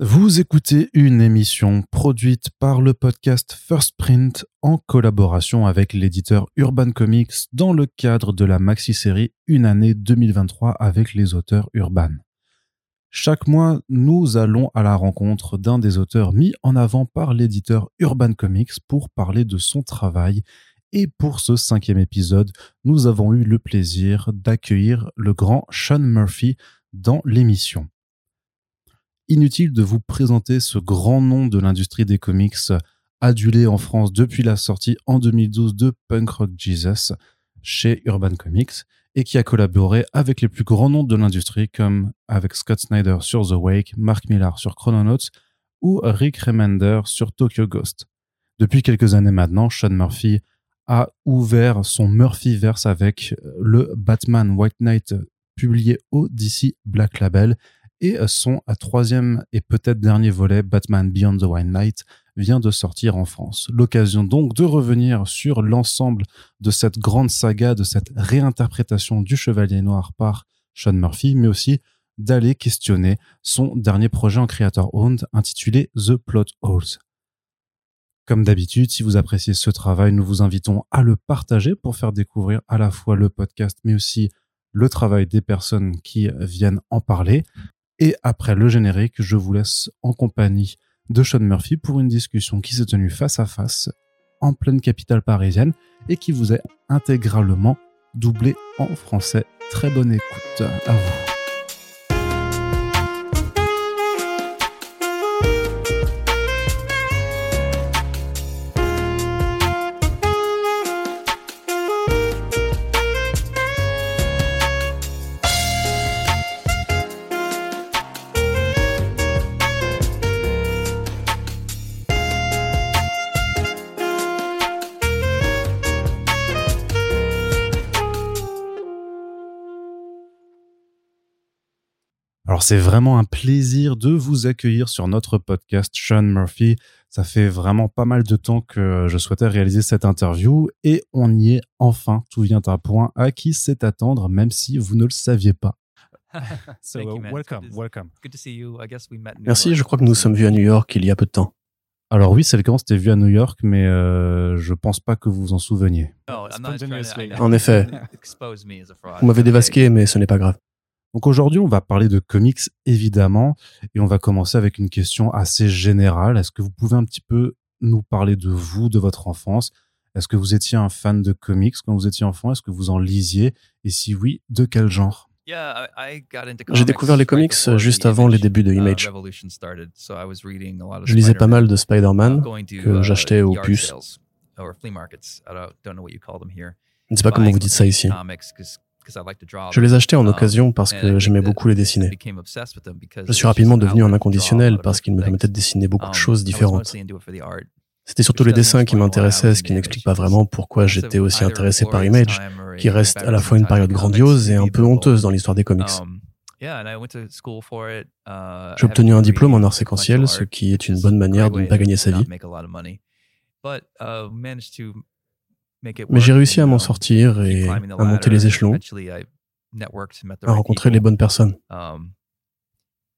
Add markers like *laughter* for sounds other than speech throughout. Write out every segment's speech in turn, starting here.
Vous écoutez une émission produite par le podcast First Print en collaboration avec l'éditeur Urban Comics dans le cadre de la maxi-série Une année 2023 avec les auteurs Urban. Chaque mois, nous allons à la rencontre d'un des auteurs mis en avant par l'éditeur Urban Comics pour parler de son travail. Et pour ce cinquième épisode, nous avons eu le plaisir d'accueillir le grand Sean Murphy dans l'émission. Inutile de vous présenter ce grand nom de l'industrie des comics, adulé en France depuis la sortie en 2012 de Punk Rock Jesus chez Urban Comics et qui a collaboré avec les plus grands noms de l'industrie comme avec Scott Snyder sur The Wake, Mark Millar sur Chrononauts ou Rick Remender sur Tokyo Ghost. Depuis quelques années maintenant, Sean Murphy a ouvert son Murphyverse avec le Batman White Knight publié au DC Black Label et son troisième et peut-être dernier volet, Batman Beyond the White Knight, vient de sortir en France. L'occasion donc de revenir sur l'ensemble de cette grande saga, de cette réinterprétation du Chevalier Noir par Sean Murphy, mais aussi d'aller questionner son dernier projet en creator owned intitulé The Plot Holes. Comme d'habitude, si vous appréciez ce travail, nous vous invitons à le partager pour faire découvrir à la fois le podcast, mais aussi le travail des personnes qui viennent en parler. Et après le générique, je vous laisse en compagnie de Sean Murphy pour une discussion qui s'est tenue face à face en pleine capitale parisienne et qui vous est intégralement doublée en français. Très bonne écoute à vous. Alors c'est vraiment un plaisir de vous accueillir sur notre podcast Sean Murphy. Ça fait vraiment pas mal de temps que je souhaitais réaliser cette interview et on y est enfin. Tout vient à point à qui c'est attendre même si vous ne le saviez pas? *laughs* Merci, je crois que nous sommes vus à New York il y a peu de temps. Alors oui, c'est le cas, on s'était vu à New York, mais euh, je pense pas que vous vous en souveniez. En effet, vous m'avez dévasqué, mais ce n'est pas grave. Donc aujourd'hui, on va parler de comics évidemment et on va commencer avec une question assez générale. Est-ce que vous pouvez un petit peu nous parler de vous, de votre enfance? Est-ce que vous étiez un fan de comics quand vous étiez enfant? Est-ce que vous en lisiez? Et si oui, de quel genre? J'ai découvert les comics juste avant les débuts de uh, Image. Je lisais pas mal de Spider-Man que uh, j'achetais aux puces. Je ne sais pas comment vous dites ça ici. Je les achetais en um, occasion parce que j'aimais beaucoup les dessiner. Je suis rapidement devenu un inconditionnel parce qu'ils me permettaient de dessiner beaucoup de um, choses différentes. C'était surtout les dessins qui m'intéressaient, ce qui n'explique pas vraiment pourquoi j'étais aussi intéressé par Image, qui reste à la fois une période grandiose et un peu honteuse dans l'histoire des comics. Um, uh, J'ai obtenu un diplôme en art séquentiel, ce qui est une bonne manière de ne pas gagner sa vie. Mais j'ai réussi à m'en sortir et à monter les échelons, à rencontrer les bonnes personnes. Um,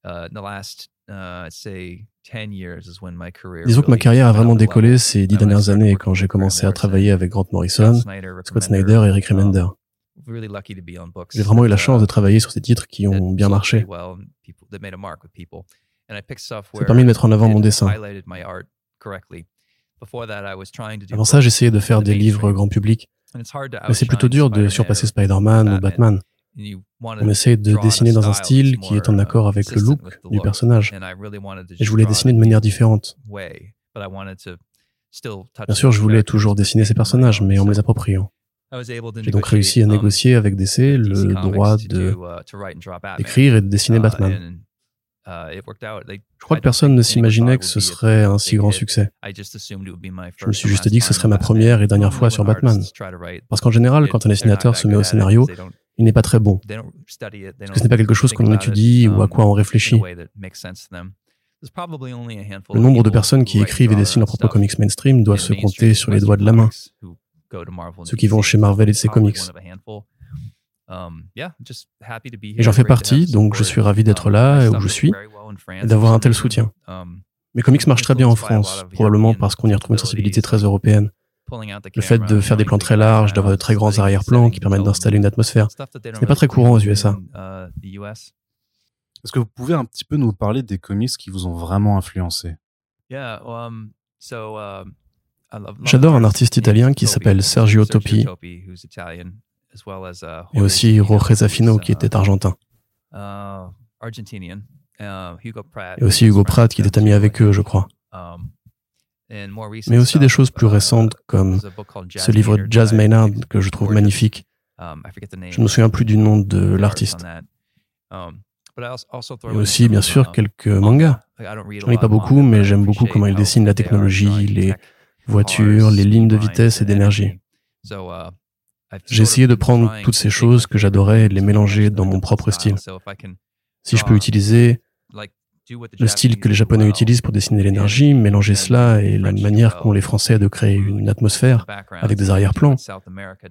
uh, uh, Disons que ma carrière a vraiment décollé ces dix dernières années quand j'ai commencé à travailler avec Grant Morrison, Scott Snyder et Rick Remender. J'ai vraiment eu la chance de travailler sur ces titres qui ont bien marché. Ça a permis de mettre en avant mon dessin. Avant ça, j'essayais de faire des livres grand public. Mais c'est plutôt dur de surpasser Spider-Man ou Batman. On essaie de dessiner dans un style qui est en accord avec le look du personnage. Et je voulais dessiner de manière différente. Bien sûr, je voulais toujours dessiner ces personnages, mais en me les appropriant. J'ai donc réussi à um, négocier avec DC le droit de uh, d'écrire et de dessiner uh, Batman. Uh, je crois que personne ne s'imaginait que ce serait un si grand succès. Je me suis juste dit que ce serait ma première et dernière fois sur Batman. Parce qu'en général, quand un dessinateur se met au scénario, il n'est pas très bon. Parce que ce n'est pas quelque chose qu'on étudie ou à quoi on réfléchit. Le nombre de personnes qui écrivent et dessinent leurs propres comics mainstream doit se compter sur les doigts de la main. Ceux qui vont chez Marvel et ses comics. Um, et j'en fais partie, donc je suis ravi d'être là où je suis. et d'avoir un tel soutien. Mes comics marchent très bien en France, probablement parce qu'on y retrouve une sensibilité très européenne. Le fait de faire des plans très larges, d'avoir de très grands arrière-plans qui permettent d'installer une atmosphère, ce n'est pas très courant aux USA. Est-ce que vous pouvez un petit peu nous parler des comics qui vous ont vraiment influencé? J'adore un artiste italien qui s'appelle Sergio Topi et aussi Jorge Zafino qui était argentin. Et aussi Hugo Pratt qui était ami avec eux, je crois. Mais aussi des choses plus récentes comme ce livre de Jazz Maynard que je trouve magnifique. Je ne me souviens plus du nom de l'artiste. Et aussi, bien sûr, quelques mangas. Je ne lis pas beaucoup, mais j'aime beaucoup comment il dessine la technologie, les voitures, les lignes de vitesse et d'énergie. J'ai essayé de prendre toutes ces choses que j'adorais et les mélanger dans mon propre style. Si je peux utiliser le style que les Japonais utilisent pour dessiner l'énergie, mélanger cela et la manière qu'ont les Français de créer une atmosphère avec des arrière-plans,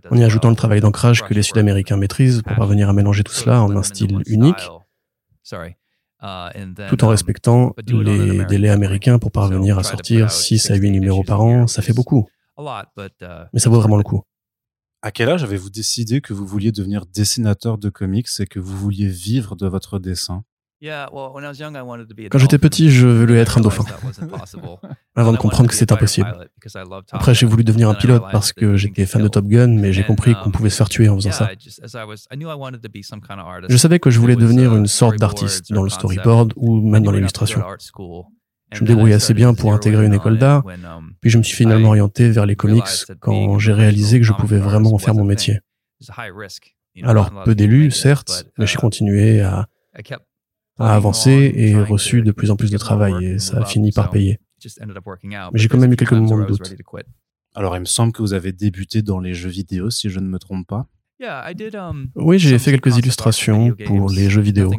en y ajoutant le travail d'ancrage que les Sud-Américains maîtrisent pour parvenir à mélanger tout cela en un style unique, tout en respectant les délais américains pour parvenir à sortir 6 à 8 numéros par an, ça fait beaucoup. Mais ça vaut vraiment le coup. À quel âge avez-vous décidé que vous vouliez devenir dessinateur de comics et que vous vouliez vivre de votre dessin? Quand j'étais petit, je voulais être un dauphin, *laughs* avant de comprendre que c'était impossible. Après, j'ai voulu devenir un pilote parce que j'étais fan de Top Gun, mais j'ai compris qu'on um, pouvait se faire tuer en faisant ça. Je savais que je voulais devenir une sorte d'artiste dans le storyboard ou même dans l'illustration. Je me débrouillais assez bien pour intégrer une école d'art, puis je me suis finalement orienté vers les comics quand j'ai réalisé que je pouvais vraiment en faire mon métier. Alors, peu d'élus, certes, mais j'ai uh, continué à a avancé et reçu de plus en plus de travail et ça a fini par payer. Mais j'ai quand même eu quelques moments de doute. Alors, il me semble que vous avez débuté dans les jeux vidéo, si je ne me trompe pas. Um, oui, j'ai fait quelques illustrations pour les jeux vidéo.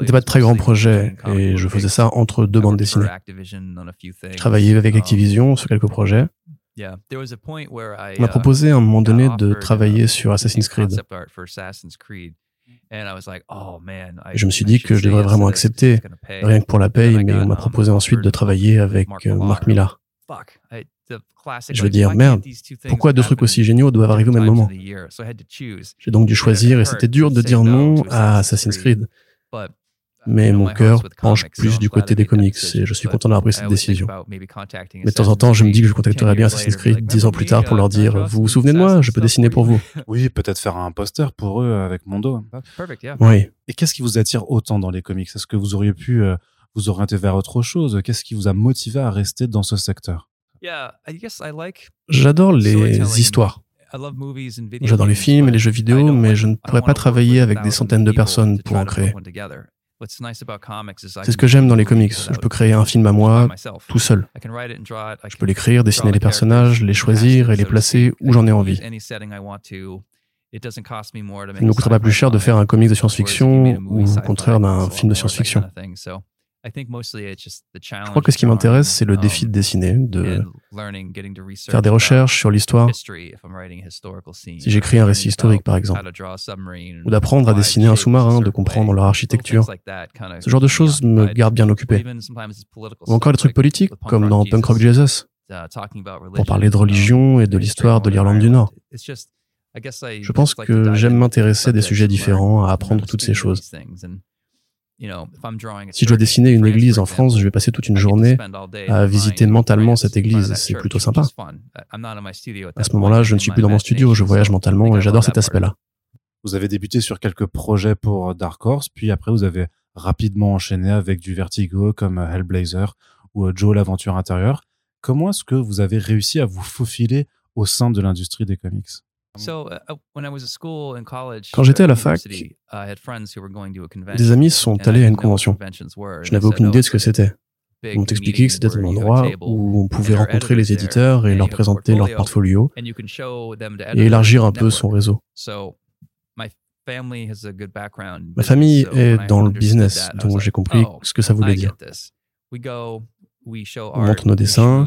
C'était pas de très grands projets et je faisais ça entre deux bandes dessinées. Je travaillais avec um, Activision sur quelques projets. On m'a proposé à un moment donné de travailler sur Assassin's Creed. Je me suis dit que je devrais vraiment accepter, rien que pour la paye, mais on m'a um, proposé ensuite de travailler avec euh, Mark Millar. Je veux dire, merde, pourquoi deux trucs aussi géniaux doivent arriver au même moment? J'ai donc dû choisir et c'était dur de dire non à Assassin's Creed mais mon cœur penche plus du côté des comics et je suis content d'avoir pris cette décision. Mais de temps en temps, je me dis que je contacterai bien Assassin's Creed dix ans plus tard pour leur dire Vous vous souvenez de moi Je peux dessiner pour vous. *laughs* Oui, peut-être faire un poster pour eux avec mon dos. *laughs* Oui. Et qu'est-ce qui vous attire autant dans les comics? Est-ce que vous auriez pu euh, vous orienter vers autre chose? Qu'est-ce qui vous a motivé à rester dans ce secteur J'adore les histoires. J'adore les films et les jeux vidéo, mais je ne pourrais pas travailler avec des centaines de personnes pour en créer. C'est ce que j'aime dans les comics. Je peux créer un film à moi, tout seul. Je peux l'écrire, dessiner les personnages, les choisir et les placer où j'en ai envie. Ça ne me coûtera pas plus cher de faire un comics de science-fiction ou au contraire d'un film de science-fiction. Je crois que ce qui m'intéresse, c'est le défi de dessiner, de faire des recherches sur l'histoire. Si j'écris un récit historique, par exemple, ou d'apprendre à dessiner un sous-marin, de comprendre leur architecture, ce genre de choses me garde bien occupé. Ou encore des trucs politiques, comme dans Punk Rock Jesus, pour parler de religion et de l'histoire de l'Irlande du Nord. Je pense que j'aime m'intéresser à des sujets différents, à apprendre toutes ces choses. Si je dois dessiner une église en France, je vais passer toute une journée à visiter mentalement cette église. C'est plutôt sympa. À ce moment-là, je ne suis plus dans mon studio, je voyage mentalement et j'adore cet aspect-là. Vous avez débuté sur quelques projets pour Dark Horse, puis après vous avez rapidement enchaîné avec du Vertigo comme Hellblazer ou Joe l'aventure intérieure. Comment est-ce que vous avez réussi à vous faufiler au sein de l'industrie des comics? Quand j'étais à la fac, des amis sont allés à une convention. Je n'avais aucune idée de ce que c'était. On t'expliquait que c'était un endroit où on pouvait rencontrer les éditeurs et leur présenter leur portfolio et élargir un peu son réseau. Ma famille est dans le business, donc j'ai compris oh, ce que ça voulait dire. On montre nos dessins,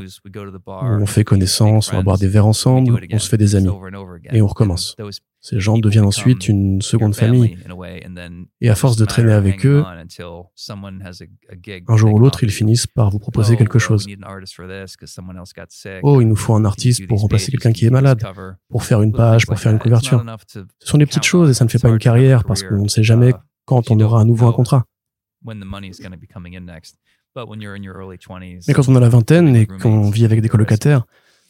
on fait connaissance, on va boire des verres ensemble, on se fait des amis. Et on recommence. Ces gens deviennent ensuite une seconde famille. Et à force de traîner avec eux, un jour ou l'autre, ils finissent par vous proposer quelque chose. Oh, il nous faut un artiste pour remplacer quelqu'un qui est malade, pour faire une page, pour faire une couverture. Ce sont des petites choses et ça ne fait pas une carrière parce qu'on ne sait jamais quand on aura à nouveau un contrat. Mais quand on a la vingtaine et qu'on vit avec des colocataires,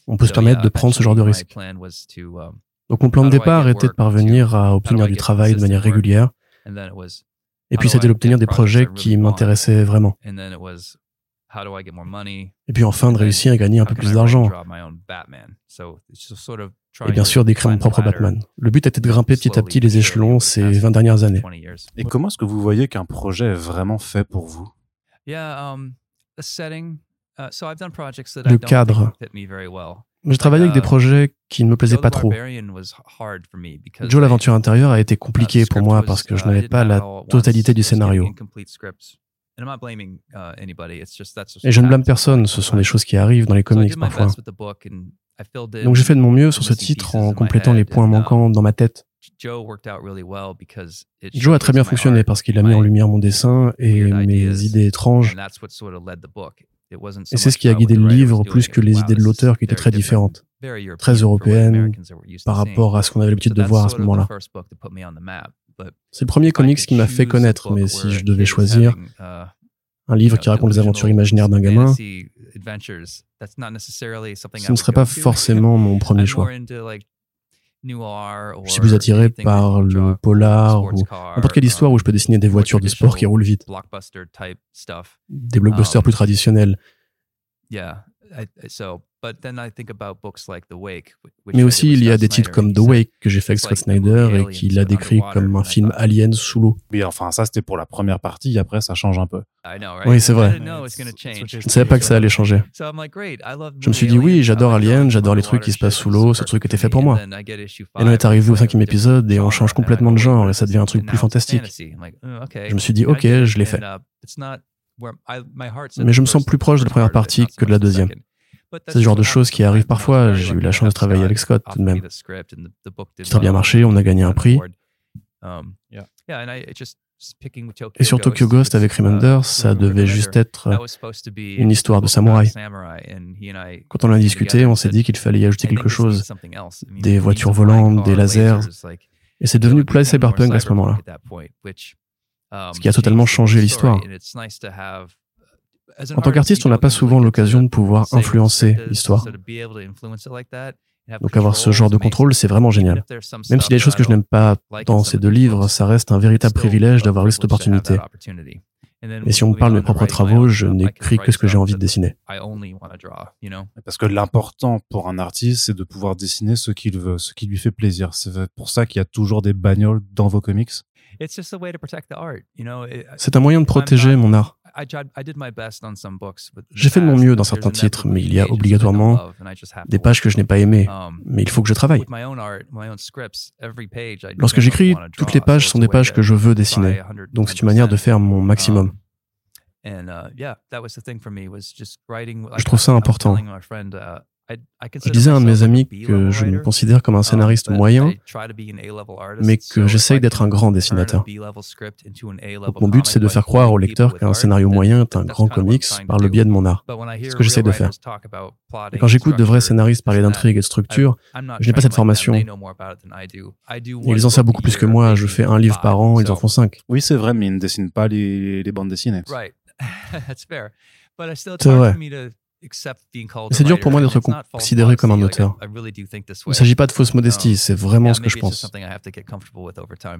on peut se permettre de prendre ce genre de risque. Um, Donc mon plan de départ était de parvenir à obtenir du travail de manière régulière. Et puis c'était d'obtenir des projets qui m'intéressaient vraiment. Et puis enfin de réussir à gagner un peu plus d'argent. Et bien sûr d'écrire mon propre Batman. Le but était de grimper petit à petit les échelons ces 20 dernières années. Et comment est-ce que vous voyez qu'un projet est vraiment fait pour vous? Le cadre. J'ai travaillé avec des uh, projets qui ne me plaisaient pas trop. Joe l'aventure intérieure a été compliqué pour moi parce que je uh, n'avais pas la totalité du scénario. Et je ne blâme personne, ce sont des choses qui arrivent dans les comics parfois. Donc j'ai fait de mon mieux sur ce titre en complétant les points manquants dans ma tête. Joe a très bien fonctionné parce qu'il a mis en lumière mon dessin et mes idées étranges. Et c'est ce qui a guidé le livre plus que les idées de l'auteur qui étaient très différentes, très européennes par rapport à ce qu'on avait l'habitude de voir à ce moment-là. C'est le premier comics qui m'a fait connaître, mais si je devais choisir uh, un livre qui raconte les aventures imaginaires d'un gamin, ce ne serait pas forcément mon *laughs* premier choix. Je suis plus attiré par le polar ou n'importe quelle histoire où je peux dessiner des voitures de sport qui roulent vite. Des blockbusters um, plus traditionnels. Mais aussi, il y a des titres comme The Wake que j'ai fait avec Scott Snyder et qu'il a décrit comme un film alien sous l'eau. Oui, enfin, ça c'était pour la première partie, après ça change un peu. Oui, c'est vrai. Je ne savais pas que ça allait changer. Je me suis dit, oui, j'adore Alien, j'adore les trucs qui se passent sous l'eau, ce truc était fait pour moi. Et on est arrivé au cinquième épisode et on change complètement de genre et ça devient un truc plus fantastique. Je me suis dit, ok, je l'ai fait. Mais je me sens plus proche de la première partie que de la deuxième. C'est le genre de choses qui arrivent parfois. J'ai eu la chance de travailler avec Scott tout de même. C'est très bien marché, on a gagné un prix. Um, Et sur Tokyo Ghost avec Remender, ça devait juste être une histoire de samouraï. Quand on en a discuté, on s'est dit qu'il fallait y ajouter quelque chose. Des voitures volantes, des lasers. Et c'est devenu plus cyberpunk à ce moment-là. Ce qui a totalement changé l'histoire. En tant qu'artiste, on n'a pas souvent l'occasion de pouvoir influencer l'histoire. Donc avoir ce genre de contrôle, c'est vraiment génial. Même s'il y a des choses que je n'aime pas dans ces deux livres, ça reste un véritable privilège d'avoir eu cette opportunité. Et si on me parle de mes propres travaux, je n'écris que ce que j'ai envie de dessiner. Parce que l'important pour un artiste, c'est de pouvoir dessiner ce qu'il veut, ce qui lui fait plaisir. C'est pour ça qu'il y a toujours des bagnoles dans vos comics. C'est un moyen de protéger mon art. J'ai fait de mon mieux dans certains titres, mais il y a obligatoirement des pages que je n'ai pas aimées. Um, mais il faut que je travaille. Lorsque j'écris, toutes les pages sont des pages que je veux dessiner. Donc c'est une manière de faire mon maximum. Um, uh, je trouve ça important. Je disais à un de mes amis que je me considère comme un um, scénariste moyen, mais que j'essaye d'être un grand dessinateur. Donc mon but, c'est de faire croire au lecteur qu'un scénario moyen est un grand comics par le biais de mon art. C'est ce que j'essaie de faire. Et quand j'écoute de vrais scénaristes parler d'intrigue et de structure, je n'ai pas cette formation. ils en savent beaucoup plus que moi. Je fais un livre par an, ils en font cinq. Oui, c'est vrai, mais ils ne dessinent pas les, les bandes dessinées. *laughs* C'est vrai. C'est dur pour moi d'être considéré comme un auteur. Il ne s'agit pas de fausse modestie, c'est vraiment ce que je pense.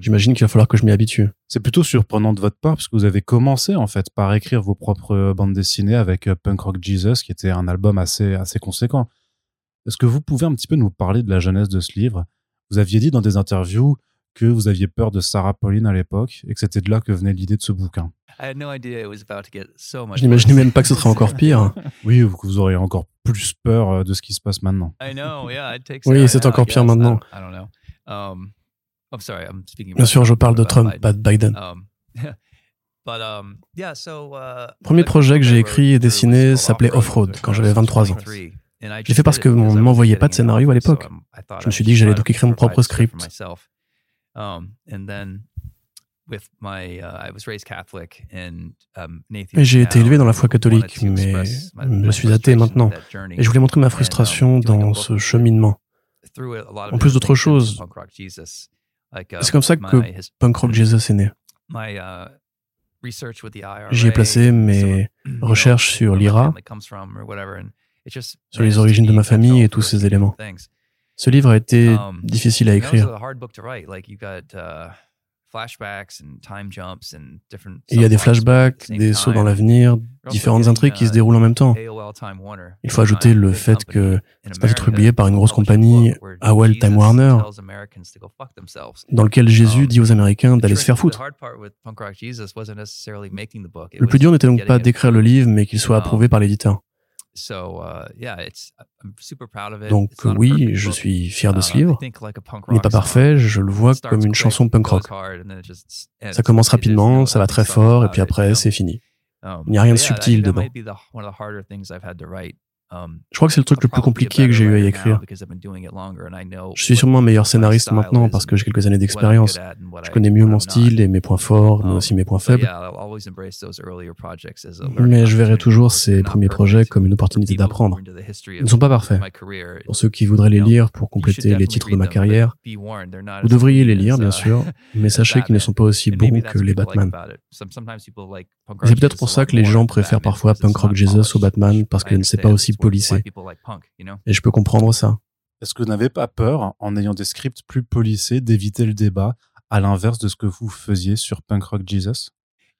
J'imagine qu'il va falloir que je m'y habitue. C'est plutôt surprenant de votre part, parce que vous avez commencé en fait par écrire vos propres bandes dessinées avec euh, Punk Rock Jesus, qui était un album assez, assez conséquent. Est-ce que vous pouvez un petit peu nous parler de la jeunesse de ce livre? Vous aviez dit dans des interviews que vous aviez peur de Sarah Pauline à l'époque et que c'était de là que venait l'idée de ce bouquin. Je n'imaginais même pas que ce serait encore pire. *laughs* oui, que vous auriez encore plus peur euh, de ce qui se passe maintenant. *laughs* oui, c'est encore pire maintenant. Bien sûr, je parle de Trump, pas de Biden. Um, *laughs* Um, uh, Premier projet que j'ai écrit et dessiné s'appelait Off-Road quand j'avais 23 ans. J'ai fait parce qu'on ne m'envoyait pas de scénario à l'époque. Je me suis dit que j'allais donc écrire mon propre script. Um, uh, um, j'ai été élevé dans la foi catholique, mais je suis athée maintenant. Et je voulais montrer ma frustration dans ce cheminement. En plus d'autre chose, c'est comme ça que Punk Rock Jesus est né. J'y ai placé mes *clears throat* recherches sur l'IRA, sur les origines de ma famille et tous ces éléments. Ce livre a été um, difficile à écrire. Il y a des flashbacks, des sauts dans l'avenir, différentes intrigues qui se uh, déroulent en même temps. Il faut ajouter le fait que c'est pas être publié par une grosse compagnie, AOL Time Warner, dans lequel Jésus um, dit aux Américains d'aller se faire foutre. Le plus dur n'était donc pas d'écrire le livre, mais qu'il soit um, approuvé par l'éditeur. Donc oui, je suis fier de ce uh, livre. Il n'est pas parfait, je le vois comme une chanson punk rock. Ça commence rapidement, ça va très fort, et puis après, c'est fini. Um, Il n'y a rien de subtil dedans. Um, je crois que c'est le truc le plus compliqué que j'ai eu à y écrire. Je suis sûrement un meilleur scénariste maintenant parce que j'ai quelques années d'expérience. Je connais mieux mon style et mes points forts, mais um, aussi mes points faibles. Mais je verrai toujours ces premiers projets comme une opportunité d'apprendre. Ils ne sont pas parfaits. Pour ceux qui voudraient les lire pour compléter les titres de ma carrière, vous devriez les lire, bien sûr, mais *laughs* sachez qu'ils ne sont pas aussi bons que les Batman. C'est peut-être pour ça que les gens préfèrent parfois Punk Rock Jesus au Batman parce qu'il ne sait pas aussi polissé. Et je peux comprendre ça. Est-ce que vous n'avez pas peur, en ayant des scripts plus polissés, d'éviter le débat, à l'inverse de ce que vous faisiez sur Punk Rock Jesus?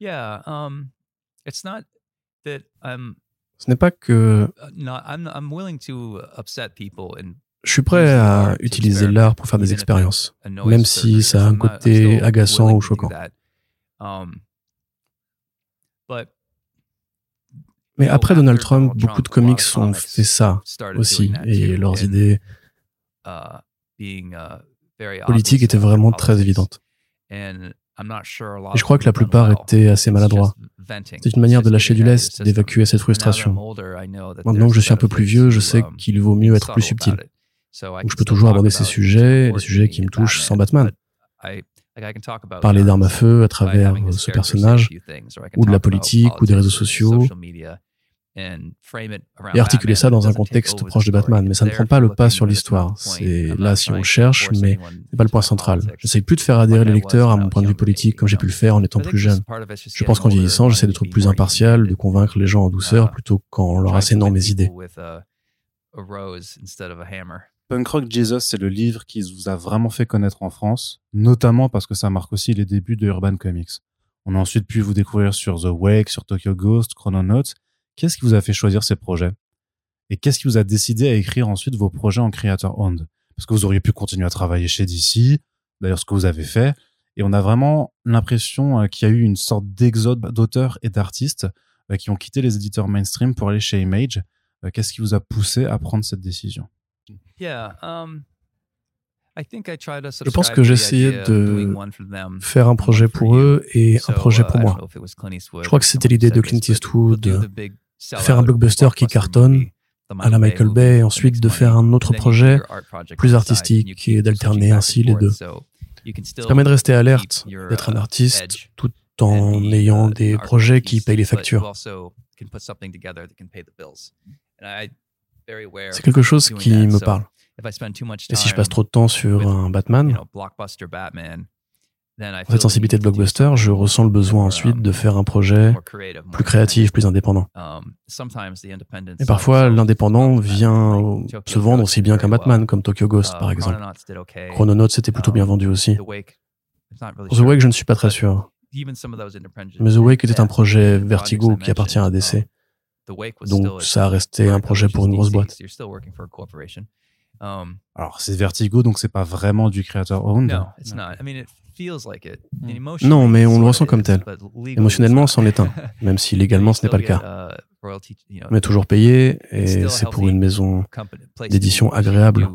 Um, Ce n'est pas que uh, je suis prêt à utiliser l'art pour faire des expériences, même si ça a un côté agaçant ou choquant. Mais après Donald Trump, beaucoup de comics ont fait ça aussi, et leurs idées politiques étaient vraiment très évidentes. Et je crois que la plupart étaient assez maladroits. C'est une manière de lâcher du lest, d'évacuer cette frustration. Maintenant que je suis un peu plus vieux, je sais qu'il vaut mieux être plus subtil. Donc je peux toujours aborder ces sujets, les sujets qui me touchent sans Batman. Parler d'armes à feu à travers ce personnage, ou de la politique, ou des réseaux sociaux, et articuler ça dans un contexte proche de Batman. Mais ça ne prend pas le pas sur l'histoire. C'est là si on le cherche, mais c'est pas le point central. J'essaie plus de faire adhérer les lecteurs à mon point de vue politique comme j'ai pu le faire en étant plus jeune. Je pense qu'en vieillissant, j'essaie d'être plus impartial, de convaincre les gens en douceur plutôt qu'en leur assénant mes idées. Punk Rock Jesus, c'est le livre qui vous a vraiment fait connaître en France, notamment parce que ça marque aussi les débuts de Urban Comics. On a ensuite pu vous découvrir sur The Wake, sur Tokyo Ghost, Chrononauts. Qu'est-ce qui vous a fait choisir ces projets? Et qu'est-ce qui vous a décidé à écrire ensuite vos projets en creator owned? Parce que vous auriez pu continuer à travailler chez DC, d'ailleurs ce que vous avez fait, et on a vraiment l'impression euh, qu'il y a eu une sorte d'exode d'auteurs et d'artistes euh, qui ont quitté les éditeurs mainstream pour aller chez Image. Euh, qu'est-ce qui vous a poussé à prendre cette décision? Je pense que j'essayais de faire un projet pour eux et un projet uh, pour moi. Je crois que c'était l'idée de Clint Eastwood de faire un blockbuster qui cartonne à la Michael Bay et ensuite de faire un autre projet plus artistique et d'alterner ainsi les deux. Ça permet de rester alerte, d'être un uh, artiste tout en ayant des projets qui payent les factures. C'est quelque chose qui me parle. Et si je passe trop de temps sur un Batman, cette sensibilité de blockbuster, je ressens le besoin ensuite de um, faire un projet plus créatif, plus indépendant. Um, Et parfois, l'indépendant vient se vendre aussi bien qu'un Batman, comme Tokyo Ghost, uh, par exemple. Chrononauts c'était plutôt bien um, vendu aussi. Pour The Wake, je ne suis pas très sûr. Mais The Wake était un projet Vertigo qui appartient à DC. Donc ça a resté un projet pour une grosse boîte. Um, Alors c'est Vertigo, donc c'est pas vraiment du creator owned. Non, mais on le ressent comme tel. Émotionnellement, c'en est un, même si légalement ce n'est pas le cas. Uh, on est toujours payé et c'est pour une maison d'édition agréable.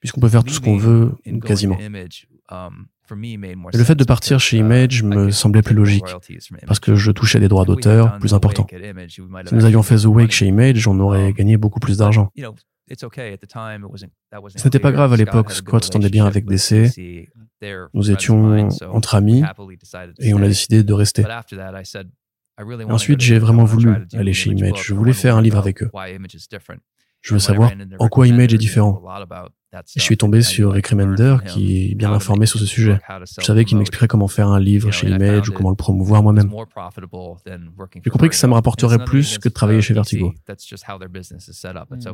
Puisqu'on peut faire tout ce qu'on veut, quasiment. Um, le fait de partir chez Image me semblait plus logique, parce que je touchais des droits d'auteur plus importants. Si nous avions fait The Wake chez Image, on aurait gagné beaucoup plus d'argent. Ce n'était pas grave à l'époque, Scott s'entendait bien avec DC, nous étions entre amis, et on a décidé de rester. Ensuite, j'ai vraiment voulu aller chez Image, je voulais faire un livre avec eux. Je veux savoir en quoi Image est différent. Je suis tombé sur Rick Remender qui est bien informé sur ce sujet. Je savais qu'il m'expliquerait comment faire un livre chez Image ou comment le promouvoir moi-même. J'ai compris que ça me rapporterait plus que de travailler chez Vertigo.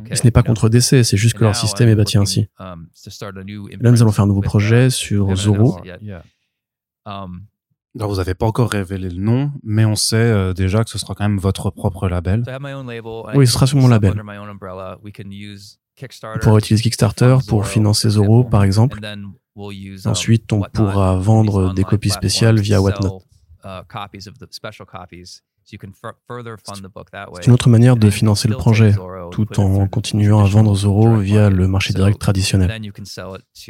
Et ce n'est pas contre DC, c'est juste que leur système est bâti ainsi. Là, nous allons faire un nouveau projet sur Zoro. Alors, vous n'avez pas encore révélé le nom, mais on sait euh, déjà que ce sera quand même votre propre label. Oui, ce sera sur mon label. On pourra utiliser Kickstarter pour financer Zoro, par exemple. Ensuite, on pourra vendre des copies spéciales via Whatnot. C'est une autre manière de financer le projet, tout en continuant à vendre Zoro via le marché direct traditionnel.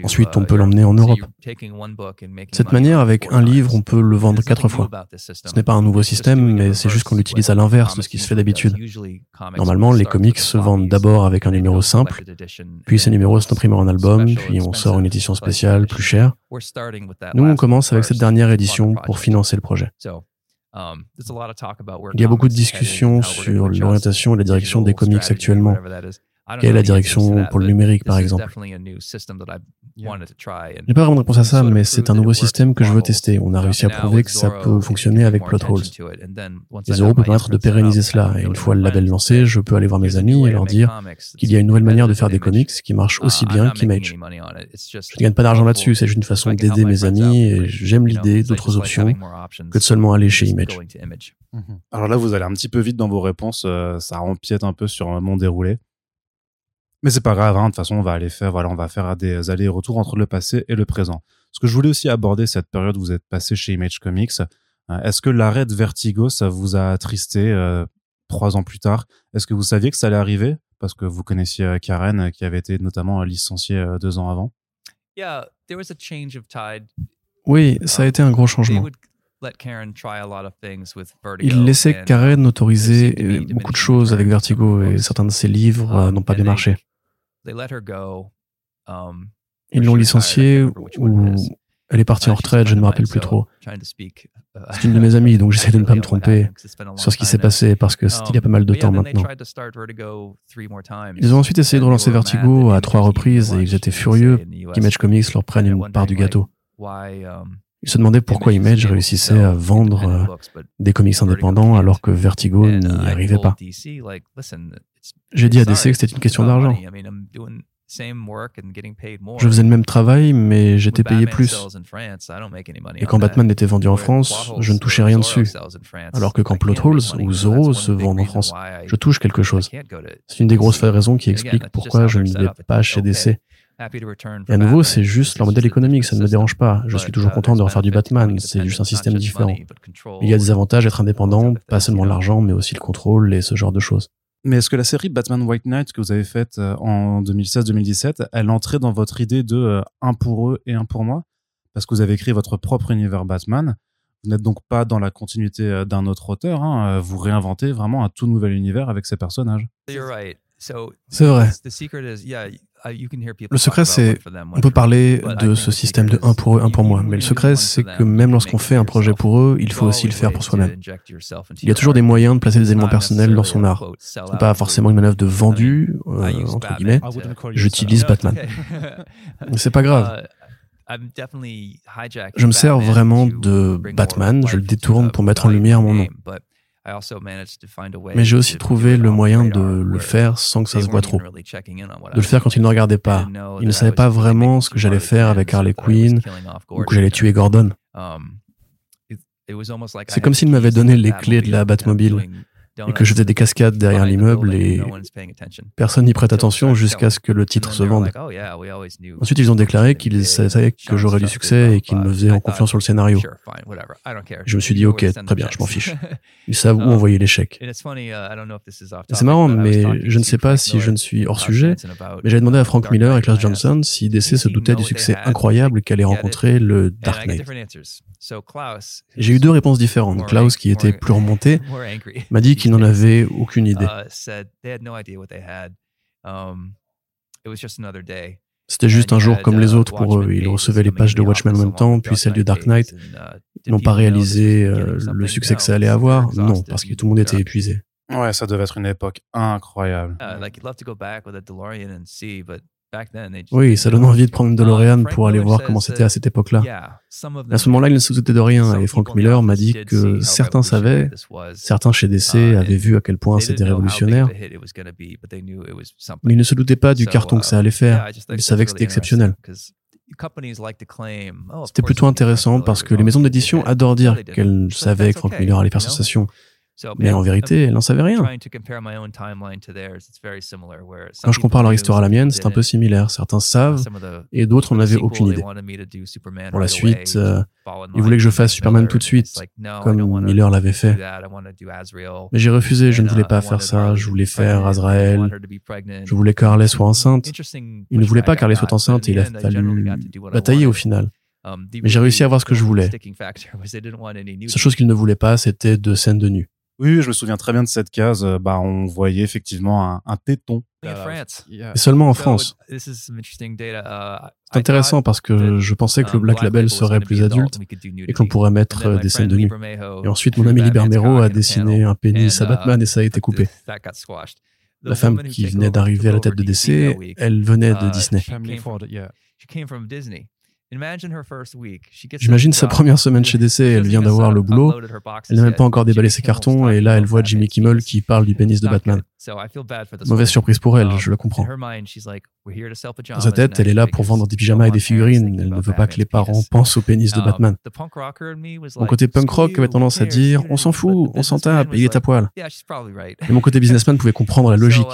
Ensuite, on peut l'emmener en Europe. De cette manière, avec un livre, on peut le vendre quatre fois. Ce n'est pas un nouveau système, mais c'est juste qu'on l'utilise à l'inverse de ce qui se fait d'habitude. Normalement, les comics se vendent d'abord avec un numéro simple, puis ces numéros sont imprimés en album, puis on sort une édition spéciale plus chère. Nous, on commence avec cette dernière édition pour financer le projet. Um, Il y a beaucoup de discussions sur l'orientation et la direction des comics actuellement. Quelle est la direction pour le numérique, par exemple? Je n'ai pas vraiment de réponse à ça, mais c'est un nouveau système que je veux tester. On a réussi à prouver que ça peut fonctionner avec Plot Holes. Les euros peuvent permettre de pérenniser cela. Et une fois le label lancé, je peux aller voir mes amis et leur dire qu'il y a une nouvelle manière de faire des comics qui marche aussi uh, bien qu'Image. Je ne gagne pas d'argent là-dessus, c'est juste une façon d'aider mes amis et j'aime l'idée d'autres options que de seulement aller chez Image. Mhm. Alors là, vous allez un petit peu vite dans vos réponses. Ça empiète un peu sur mon déroulé. Mais c'est pas grave, hein. de toute façon, on va aller faire, voilà, on va faire des allers-retours entre le passé et le présent. Ce que je voulais aussi aborder cette période où vous êtes passé chez Image Comics. Euh, est-ce que l'arrêt de Vertigo, ça vous a attristé euh, trois ans plus tard? Est-ce que vous saviez que ça allait arriver? Parce que vous connaissiez euh, Karen, qui avait été notamment licenciée deux ans avant. Oui, ça a été un gros changement. Il laissait Karen autoriser beaucoup de choses avec Vertigo et certains de ses livres n'ont pas bien marché. Um, Ils l'ont licenciée ou elle est partie en retraite, je ne me rappelle plus trop. Uh, C'est une de mes *laughs* amies, donc j'essaie de ne pas me *laughs* tromper sur ce qui s'est passé parce que c'était il y a pas mal de um, temps maintenant. Ils ont ensuite essayé de relancer Vertigo à trois reprises et ils étaient furieux qu'Image Comics leur prenne une part du gâteau. Ils se demandaient pourquoi Image réussissait à vendre euh, des comics indépendants alors que Vertigo n'y arrivait pas. J'ai dit à DC que c'était une question d'argent. Je faisais le même travail, mais j'étais payé plus. Et quand Batman était vendu en France, je ne touchais rien dessus. Alors que quand Plot Holes ou Zorro se vendent en France, je touche quelque chose. C'est une des grosses raisons qui explique pourquoi je ne vais pas chez DC. Et à nouveau, c'est juste leur modèle économique, ça ne me dérange pas. Je suis toujours content de refaire du Batman, c'est juste un système différent. Il y a des avantages d'être indépendant, pas seulement l'argent, mais aussi le contrôle et ce genre de choses. Mais est-ce que la série Batman White Knight que vous avez faite euh, en 2016-2017, elle entrait dans votre idée de euh, un pour eux et un pour moi? Parce que vous avez écrit votre propre univers Batman. Vous n'êtes donc pas dans la continuité euh, d'un autre auteur. Hein. Vous réinventez vraiment un tout nouvel univers avec ces personnages. C'est vrai. Le secret, c'est, on peut parler de ce système de un pour eux, un pour moi, mais le secret, c'est que même lorsqu'on fait un projet pour eux, il faut aussi le faire pour soi-même. Il y a toujours des moyens de placer des éléments personnels dans son art. Ce n'est pas forcément une manœuvre de vendu, euh, entre guillemets. J'utilise Batman. C'est pas grave. Je me sers vraiment de Batman, je le détourne pour mettre en lumière mon nom. Mais j'ai aussi trouvé le moyen de le faire sans que ça se voit trop. De le faire quand ils ne regardaient pas. Ils ne savaient pas vraiment ce que j'allais faire avec Harley Quinn ou que j'allais tuer Gordon. Um, C'est comme s'ils m'avaient donné les clés de la Batmobile. Et que je faisais des cascades derrière l'immeuble et personne n'y prête attention jusqu'à ce que le titre se vende. Oh, Ensuite, ils ont déclaré qu'ils savaient que j'aurais du succès et qu'ils me faisaient en confiance sur le scénario. Je me suis dit, ok, très bien, je m'en fiche. Ils savent où *laughs* envoyer l'échec. Uh, c'est marrant, mais je ne sais pas si je ne suis hors sujet, mais j'ai demandé à Frank Miller et Klaus Johnson si DC se doutaient du succès incroyable qu'allait rencontrer le Dark Knight. J'ai eu deux réponses différentes. Klaus, qui était plus remonté, m'a dit qu'il n'en avait aucune idée. C'était juste un jour comme les autres pour eux. Ils recevaient les pages de Watchmen en même temps, puis celles du Dark Knight. Ils n'ont pas réalisé euh, le succès que ça allait avoir? Non, parce que tout le monde était épuisé. Ouais, ça devait être une époque incroyable. Oui, ça donne envie de prendre une DeLorean pour aller voir comment c'était à cette époque-là. À ce moment-là, il ne se doutait de rien et Frank Miller m'a dit que certains savaient, certains chez DC avaient vu à quel point c'était révolutionnaire, mais ils ne se doutaient pas du carton que ça allait faire. Ils savaient que c'était exceptionnel. C'était plutôt intéressant parce que les maisons d'édition adorent dire qu'elles savaient que Frank Miller allait faire sensation. Mais en vérité, elle n'en savait rien. Quand je compare leur histoire à la mienne, c'est un peu similaire. Certains savent et d'autres n'en avaient aucune idée. Pour la suite, euh, ils voulaient que je fasse Superman tout de suite, comme Miller l'avait fait. Mais j'ai refusé, je ne voulais pas faire ça. Je voulais faire Azrael. Je voulais qu'Harley soit enceinte. Il ne voulait pas qu'Harley soit enceinte et il a fallu batailler au final. Um, Mais j'ai réussi à avoir ce que je voulais. *laughs* La chose qu'il ne voulait pas, c'était de scènes de nu. Oui, je me souviens très bien de cette case. Euh, bah, on voyait effectivement un, un téton. Et seulement en France. Uh, C'est intéressant parce que je pensais que le um, Black Label serait plus adulte et qu'on pourrait mettre euh, des scènes de nu. Et ensuite, mon ami Libermero a dessiné un pénis à uh, Batman et ça a été coupé. La femme qui venait d'arriver à la tête de DC, elle venait de Disney. J'imagine sa première semaine chez DC, elle vient d'avoir le boulot, elle n'a même pas encore déballé ses cartons, et là elle voit Jimmy Kimmel qui parle du pénis de Batman. Mauvaise surprise pour elle, je le comprends. Dans sa tête, elle est là pour vendre des pyjamas et des figurines, elle ne veut pas que les parents pensent au pénis de um, Batman. Mon côté punk rock avait tendance à dire on s'en fout, on s'en tape, il est à poil. Et mon côté businessman pouvait comprendre la *laughs* logique.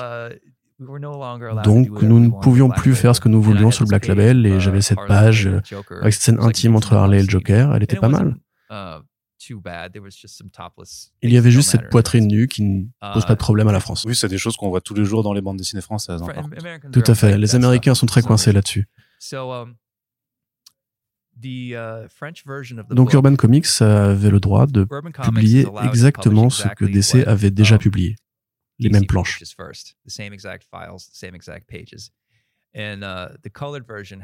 Uh, donc, nous ne pouvions plus faire ce que nous voulions sur le Black Label et j'avais cette page avec cette scène intime entre Harley et le Joker. Elle était pas mal. Uh, Il y avait juste cette poitrine nue qui ne pose pas de uh, problème à la France. Oui, c'est des choses qu'on voit tous les jours dans les bandes dessinées françaises. Hein, Tout à fait. Les Américains sont très coincés là-dessus. Um, uh, Donc Urban Comics avait le droit de publier exactement ce que DC avait déjà um, publié les mêmes planches.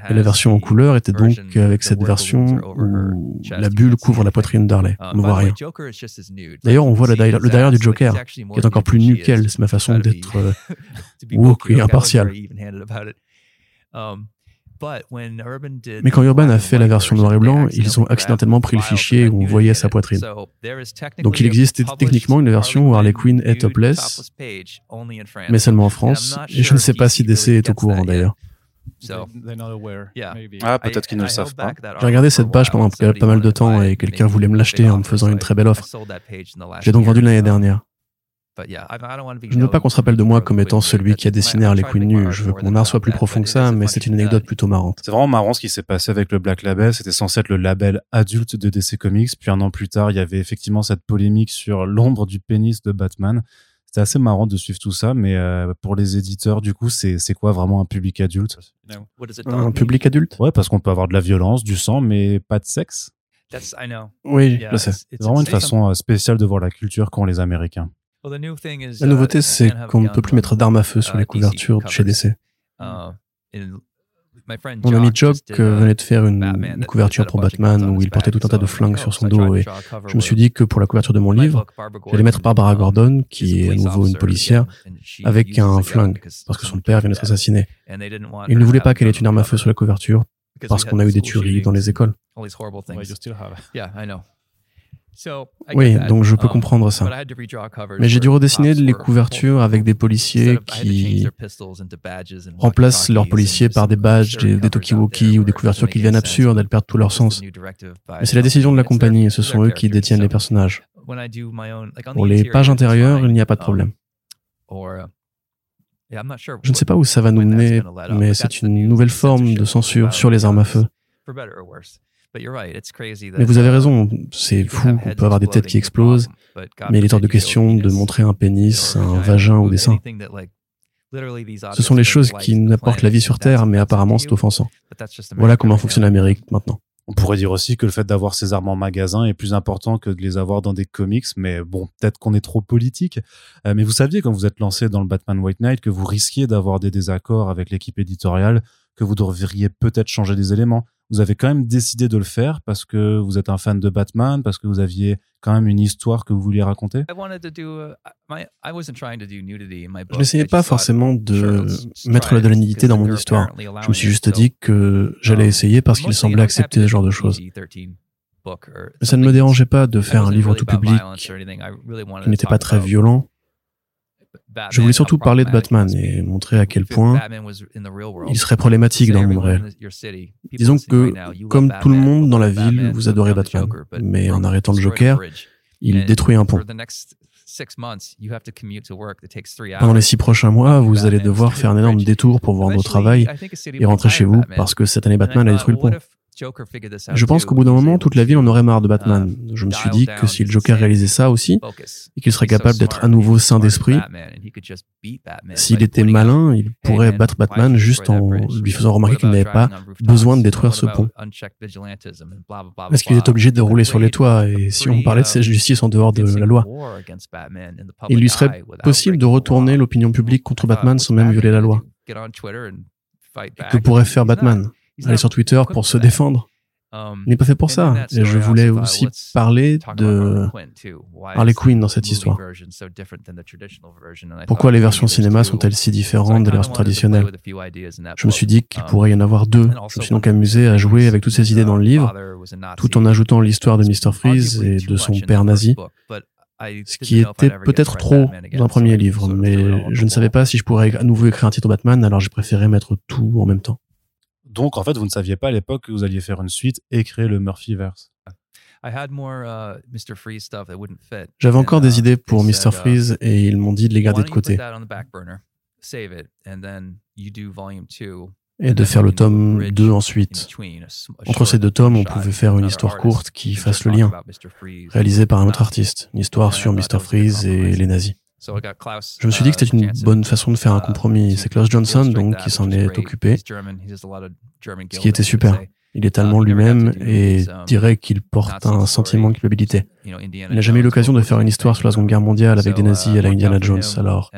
Et la version en couleur était donc avec cette version où la bulle couvre la poitrine d'Harley. Uh, on ne voit rien. D'ailleurs, on voit le, derrière, du Joker, qui est encore plus nu qu'elle. C'est ma façon d'être *laughs* woke et impartial. Mais quand Urban a fait la version noir et blanc, ils ont accidentellement pris le fichier où on voyait sa poitrine. Donc il existe techniquement une version où Harley Quinn est topless, mais seulement en France. Et je ne sais pas si DC est au courant d'ailleurs. Ah, peut-être qu'ils ne le savent pas. J'ai regardé cette page pendant pas mal de temps et quelqu'un voulait me l'acheter en me faisant une très belle offre. J'ai donc vendu l'année dernière. Je ne veux pas qu'on se rappelle de moi comme étant celui qui a dessiné Harley Quinn nu. Je veux que mon art soit plus profond que ça, mais c'est une anecdote plutôt marrante. C'est vraiment marrant ce qui s'est passé avec le Black Label. C'était censé être le label adulte de DC Comics. Puis un an plus tard, il y avait effectivement cette polémique sur l'ombre du pénis de Batman. C'était assez marrant de suivre tout ça, mais euh, pour les éditeurs, du coup, c'est quoi vraiment un public adulte? Un public adulte? Ouais, parce qu'on peut avoir de la violence, du sang, mais pas de sexe. Oui, je sais. C'est vraiment une façon euh, spéciale de voir la culture qu'ont les Américains. La nouveauté, uh, c'est qu'on ne peut plus mettre d'armes à feu sur uh, les couvertures de chez DC. Uh, Mon ami Jock venait de faire une, couverture pour Batman où il portait tout un tas de flingues sur son dos et je me suis dit que pour la couverture de mon livre, j'allais mettre Barbara Gordon, qui est à nouveau une policière, avec un flingue parce que son père vient d'être assassiné. Il ne voulait pas qu'elle ait une arme à feu sur la couverture parce qu'on a eu des tueries dans les écoles. Oui, donc je peux um, comprendre ça. Mais j'ai dû redessiner les couvertures avec des policiers qui remplacent leurs policiers par des badges, des, des Tokiwoki ou des couvertures qui deviennent absurdes, elles perdent tout leur sens. Mais c'est la décision de la compagnie et ce sont eux qui détiennent les personnages. Pour les pages intérieures, il n'y a pas de problème. Je ne sais pas où ça va nous mener, mais c'est une nouvelle forme de censure sur les armes à feu. Mais vous avez raison, c'est fou, on peut avoir des têtes qui explosent, mais il est hors de question de montrer un pénis, un vagin ou des seins. Ce sont les choses qui nous apportent la vie sur Terre, mais apparemment c'est offensant. Voilà comment fonctionne l'Amérique maintenant. On pourrait dire aussi que le fait d'avoir ces armes en magasin est plus important que de les avoir dans des comics, mais bon, peut-être qu'on est trop politique. Euh, mais vous saviez quand vous êtes lancé dans le Batman White Knight que vous risquiez d'avoir des désaccords avec l'équipe éditoriale, que vous devriez peut-être changer des éléments vous avez quand même décidé de le faire parce que vous êtes un fan de Batman, parce que vous aviez quand même une histoire que vous vouliez raconter? Je n'essayais pas forcément de mettre de la nudité dans mon histoire. Je me suis juste dit que j'allais essayer parce qu'il semblait accepter ce genre de choses. Mais ça ne me dérangeait pas de faire un livre tout public qui n'était pas très violent je voulais surtout parler de Batman et montrer à quel point il serait problématique dans le monde réel. Disons que, comme tout le monde dans la ville, vous adorez Batman, mais en arrêtant le Joker, il détruit un pont. Pendant les six prochains mois, vous allez devoir faire un énorme détour pour vous rendre au travail et rentrer chez vous parce que cette année Batman a détruit le pont. Je pense qu'au bout d'un moment, toute la ville en aurait marre de Batman. Um, je me suis dit que si le Joker réalisait ça aussi, et qu'il serait capable d'être à nouveau sain d'esprit, s'il était malin, il pourrait battre Batman juste en lui faisant remarquer qu'il n'avait pas besoin de détruire ce pont. Est-ce qu'il est obligé de rouler sur les toits Et si on parlait de cette justice en dehors de la loi Il lui serait possible de retourner l'opinion publique contre Batman sans même violer la loi. Que pourrait faire Batman? Aller sur Twitter pour se défendre. Um, il n'est pas fait pour ça. Et je voulais aussi parler de Harley Quinn dans cette histoire. Pourquoi les versions cinéma sont-elles si différentes des versions traditionnelles? Je me suis dit qu'il um, pourrait y en avoir deux. Je me suis donc amusé à jouer avec toutes ces idées dans le livre, tout en ajoutant l'histoire de Mr. Freeze et de son père nazi, ce qui était peut-être trop dans le premier livre, mais je ne savais pas si je pourrais à nouveau écrire un titre Batman, alors j'ai préféré mettre tout en même temps. Donc, en fait, vous ne saviez pas à l'époque que vous alliez faire une suite et créer le Murphyverse. Uh, J'avais encore des uh, idées pour Mr. Uh, Freeze et ils m'ont dit de les garder de côté. Et de faire le tome 2 ensuite. Entre ces deux tomes, on pouvait faire une histoire courte qui fasse le lien, réalisée par un autre artiste, une histoire sur Mr. Freeze et les nazis. Je me suis dit que c'était une bonne façon de faire un uh, compromis. C'est Klaus Johnson donc qui s'en est occupé, ce qui était super. Il est allemand uh, lui-même et um, dirait qu'il porte un sentiment de culpabilité. Il n'a jamais eu l'occasion de faire une histoire sur la Seconde Guerre mondiale avec des nazis à la uh, Indiana Jones. Alors,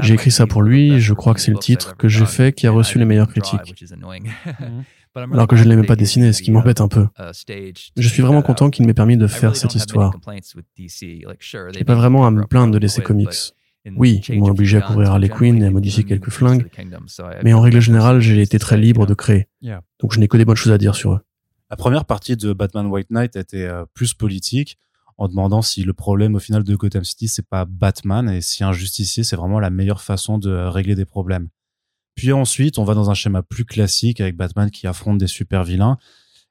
j'ai écrit ça pour lui. Je crois que c'est le titre que j'ai fait qui a reçu les meilleures critiques. *laughs* alors que je ne l'aimais pas dessiner, ce qui m'embête un peu. Je suis vraiment content qu'il m'ait permis de faire cette histoire. Je n'ai pas vraiment à me plaindre de laisser comics. Oui, ils m'ont obligé à couvrir Harley Quinn et à modifier quelques flingues, mais en règle générale, j'ai été très libre de créer. Donc je n'ai que des bonnes choses à dire sur eux. La première partie de Batman White Knight était euh, plus politique, en demandant si le problème au final de Gotham City, c'est pas Batman et si un justicier, c'est vraiment la meilleure façon de régler des problèmes. Puis ensuite, on va dans un schéma plus classique avec Batman qui affronte des super vilains.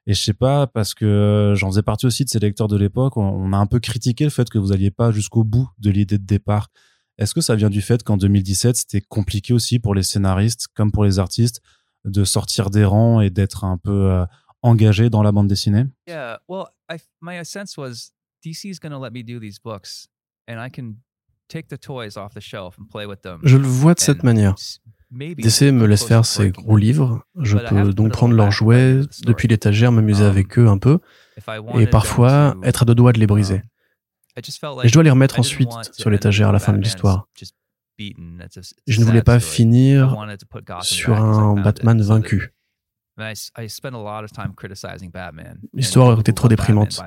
Et je sais pas, parce que j'en faisais partie aussi de ces lecteurs de l'époque, on a un peu critiqué le fait que vous alliez pas jusqu'au bout de l'idée de départ. Est-ce que ça vient du fait qu'en 2017, c'était compliqué aussi pour les scénaristes comme pour les artistes de sortir des rangs et d'être un peu euh, engagés dans la bande dessinée? Yeah, well, I, my sense was DC's going to let me do these books and I can take the toys off the shelf and play with them. Je le vois de cette manière. DC me laisse faire ces gros livres. Je peux donc prendre leurs jouets depuis l'étagère, m'amuser avec eux un peu, et parfois être à deux doigts de les briser. Et je dois les remettre ensuite sur l'étagère à la fin de l'histoire. Je ne voulais pas finir sur un Batman vaincu. L'histoire était trop déprimante.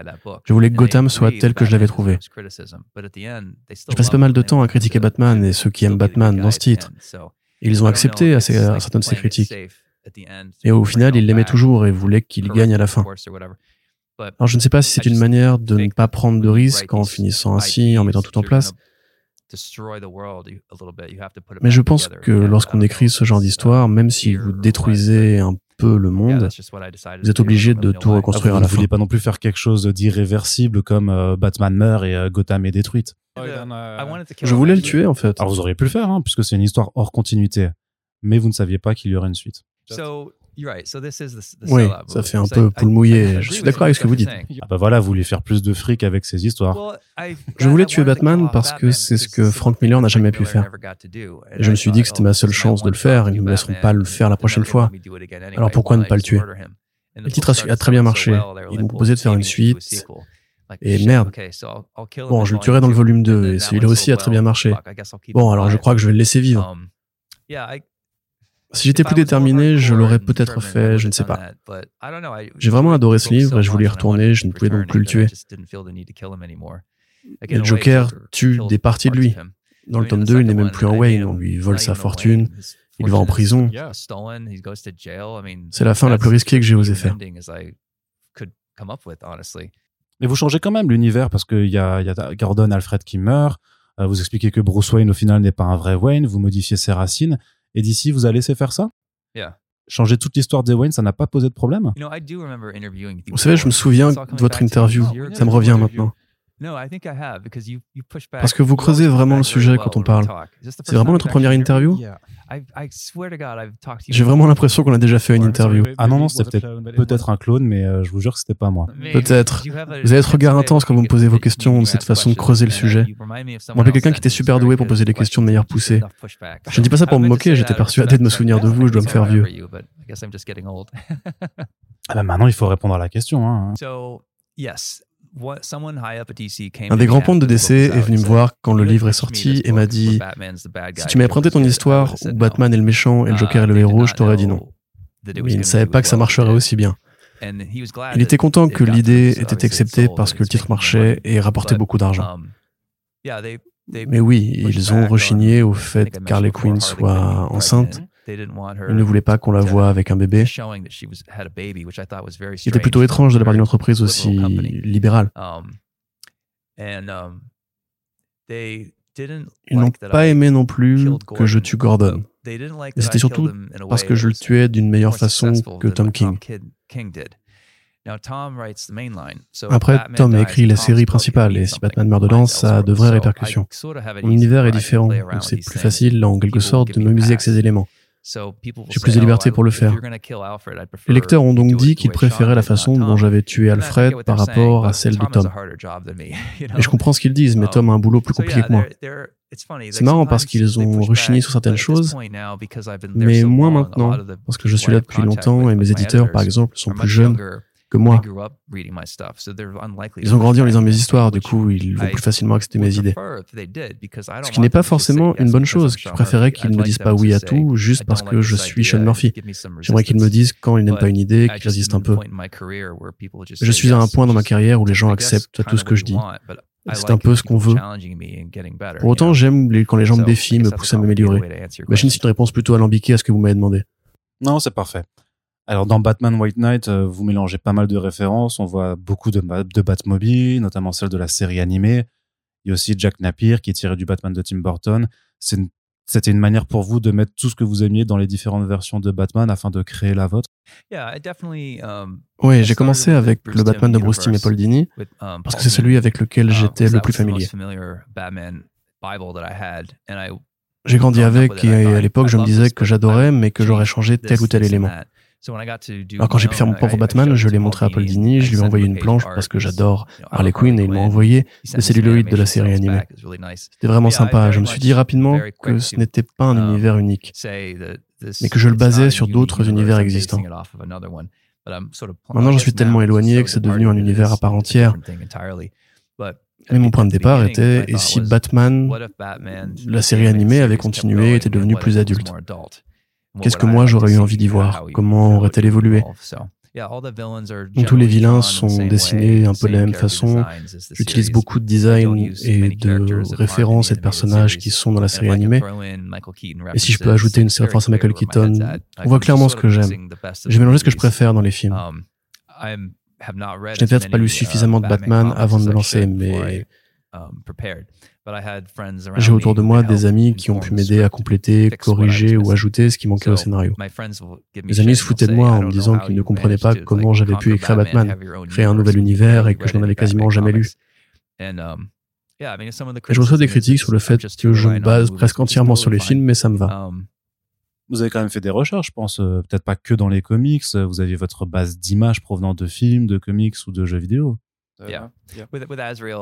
Je voulais que Gotham soit tel que je l'avais trouvé. Je passais pas mal de temps à critiquer Batman *laughs* et ceux qui aiment Batman dans ce titre. Ils ont accepté à, certaines de ces critiques. Et au final, ils l'aimaient toujours et voulaient qu'il gagne à la fin. Alors je ne sais pas si c'est une manière de ne pas prendre de risques en finissant ainsi, en mettant tout en place. Mais je pense que lorsqu'on écrit ce genre d'histoire, même si vous détruisez un peu le monde, vous êtes obligé de tout reconstruire ah, à la fin. Vous ne voulez pas non plus faire quelque chose d'irréversible comme euh, Batman meurt et euh, Gotham est détruite. Je voulais le tuer en fait. Alors vous auriez pu le faire, hein, puisque c'est une histoire hors continuité. Mais vous ne saviez pas qu'il y aurait une suite. Oui, ça fait un peu poule mouillée. Je suis d'accord avec ce que vous dites. Ah bah voilà, vous voulez faire plus de fric avec ces histoires. Je voulais tuer Batman parce que c'est ce que Frank Miller n'a jamais pu faire. Et je me suis dit que c'était ma seule chance de le faire. Ils ne me laisseront pas le faire la prochaine fois. Alors pourquoi ne pas le tuer? Le titre a très bien marché. Ils m'ont proposé de faire une suite. Et merde. Bon, je le tuerai dans le volume 2, et celui-là aussi a très bien marché. Bon, alors je crois que je vais le laisser vivre. Si j'étais plus déterminé, je l'aurais peut-être fait, je ne sais pas. J'ai vraiment adoré ce livre et je voulais y retourner, je ne pouvais donc plus le tuer. Et le Joker tue des parties de lui. Dans le tome 2, il n'est même plus un Wayne, on lui vole sa fortune, il va en prison. C'est la fin la plus risquée que j'ai osé faire. Mais vous changez quand même l'univers parce qu'il y a, y a Gordon Alfred qui meurt, euh, vous expliquez que Bruce Wayne au final n'est pas un vrai Wayne, vous modifiez ses racines, et d'ici, vous allez laissé faire ça? Changer toute l'histoire des Wayne, ça n'a pas posé de problème? Vous savez, je me souviens de votre interview. Ça me revient maintenant. Parce que vous creusez vraiment le sujet quand on parle. C'est vraiment notre première interview? J'ai vraiment l'impression qu'on a déjà fait une interview. Ah non, non, c'était peut-être un clone, mais euh, je vous jure que c'était pas moi. Peut-être. Vous avez ce regard intense quand vous me posez vos questions, de cette façon de creuser le sujet. Moi, quelqu'un qui était super doué pour poser des questions de manière poussée. Je ne dis pas ça pour me moquer, j'étais persuadé de me souvenir de vous, je dois me faire vieux. *laughs* ah bah maintenant, il faut répondre à la question. Hein. Un des grands pontes de DC est venu me voir quand le livre est sorti et m'a dit Si tu m'avais présenté ton histoire où Batman est le méchant et le Joker est le héros, je t'aurais dit non. il ne savait pas que ça marcherait aussi bien. Il était content que l'idée ait été acceptée parce que le titre marchait et rapportait beaucoup d'argent. Mais oui, ils ont rechigné au fait qu'Harley Quinn soit enceinte ils ne voulaient pas qu'on la voie avec un bébé. C'était plutôt étrange de la part d'une entreprise aussi libérale. Um, um, Ils n'ont pas aimé non plus que je tue Gordon. Et c'était surtout parce que je le tuais d'une meilleure façon que Tom King. Après, Tom a écrit la série principale et si Batman meurt dedans, ça a de vraies répercussions. Mon univers est différent, donc c'est plus facile en quelque sorte de me muser avec ces éléments. J'ai plus de liberté pour le faire. Les lecteurs ont donc dit qu'ils préféraient la façon dont j'avais tué Alfred par rapport à celle de Tom. *laughs* Et je comprends ce qu'ils disent, mais Tom a un boulot plus compliqué que moi. C'est marrant parce qu'ils ont rechigné sur certaines choses, mais moins maintenant, parce que je suis là depuis longtemps et mes éditeurs, par exemple, sont plus jeunes que moi. Ils ont grandi en lisant mes histoires, du coup, ils vont plus facilement accepter mes idées. Ce qui n'est pas forcément une bonne chose. Je préférais qu'ils ne me disent pas oui à tout juste parce que je suis Sean Murphy. J'aimerais qu'ils me disent quand ils n'aiment pas une idée, qu'ils résistent un peu. Je suis à un point dans ma carrière où les gens acceptent tout ce que je dis. C'est un peu ce qu'on veut. Pour autant, j'aime quand les gens me défient, me poussent à m'améliorer. Imagine c'est une réponse plutôt alambiquée à ce que vous m'avez demandé. Non, c'est parfait. Alors dans Batman White Knight, euh, vous mélangez pas mal de références. On voit beaucoup de, de Batmobile, notamment celle de la série animée. Il y a aussi Jack Napier qui est tiré du Batman de Tim Burton. C'était une manière pour vous de mettre tout ce que vous aimiez dans les différentes versions de Batman afin de créer la vôtre? Um, Oui, j'ai commencé avec le Batman de Bruce Timm et Paul Dini um, parce que c'est celui avec lequel um, j'étais le plus familier. J'ai grandi avec et à l'époque je me disais que j'adorais mais que j'aurais changé tel ou tel élément. Alors quand j'ai pu faire mon propre Batman, je l'ai montré à Paul Dini, je lui ai envoyé une planche parce que j'adore Harley Quinn et il m'a envoyé le celluloïd de la série animée. C'était vraiment sympa. Je me suis dit rapidement que ce n'était pas un um, univers unique, mais que je le basais sur d'autres univers existants. Maintenant, j'en suis tellement éloigné que c'est devenu un univers à part entière. Mais mon point de départ était, et si Batman, la série animée, avait continué, était devenu plus adulte? Qu'est-ce que moi j'aurais eu envie d'y voir? Comment aurait-elle évolué? tous les vilains sont dessinés un peu de la même façon. J'utilise beaucoup de design et de références et de personnages qui sont dans la série animée. Et si je peux ajouter une référence à Michael Keaton, on voit clairement ce que j'aime. J'ai mélangé ce que je préfère dans les films. Je n'ai peut-être pas lu suffisamment de Batman avant de me lancer, mais J'ai autour de moi des amis qui ont pu m'aider à compléter, corriger ou ajouter ce qui manquait au scénario. Mes amis se foutaient de moi en me disant qu'ils ne comprenaient pas comment j'avais pu écrire Batman, créer un nouvel univers et que je n'en avais quasiment jamais lu. Um, je reçois des critiques sur le fait que je me base presque entièrement sur les films, mais ça me va. Um, vous avez quand même fait des recherches, je pense, euh, peut-être pas que dans les comics. Vous aviez votre base d'images provenant de films, de comics ou de jeux vidéo.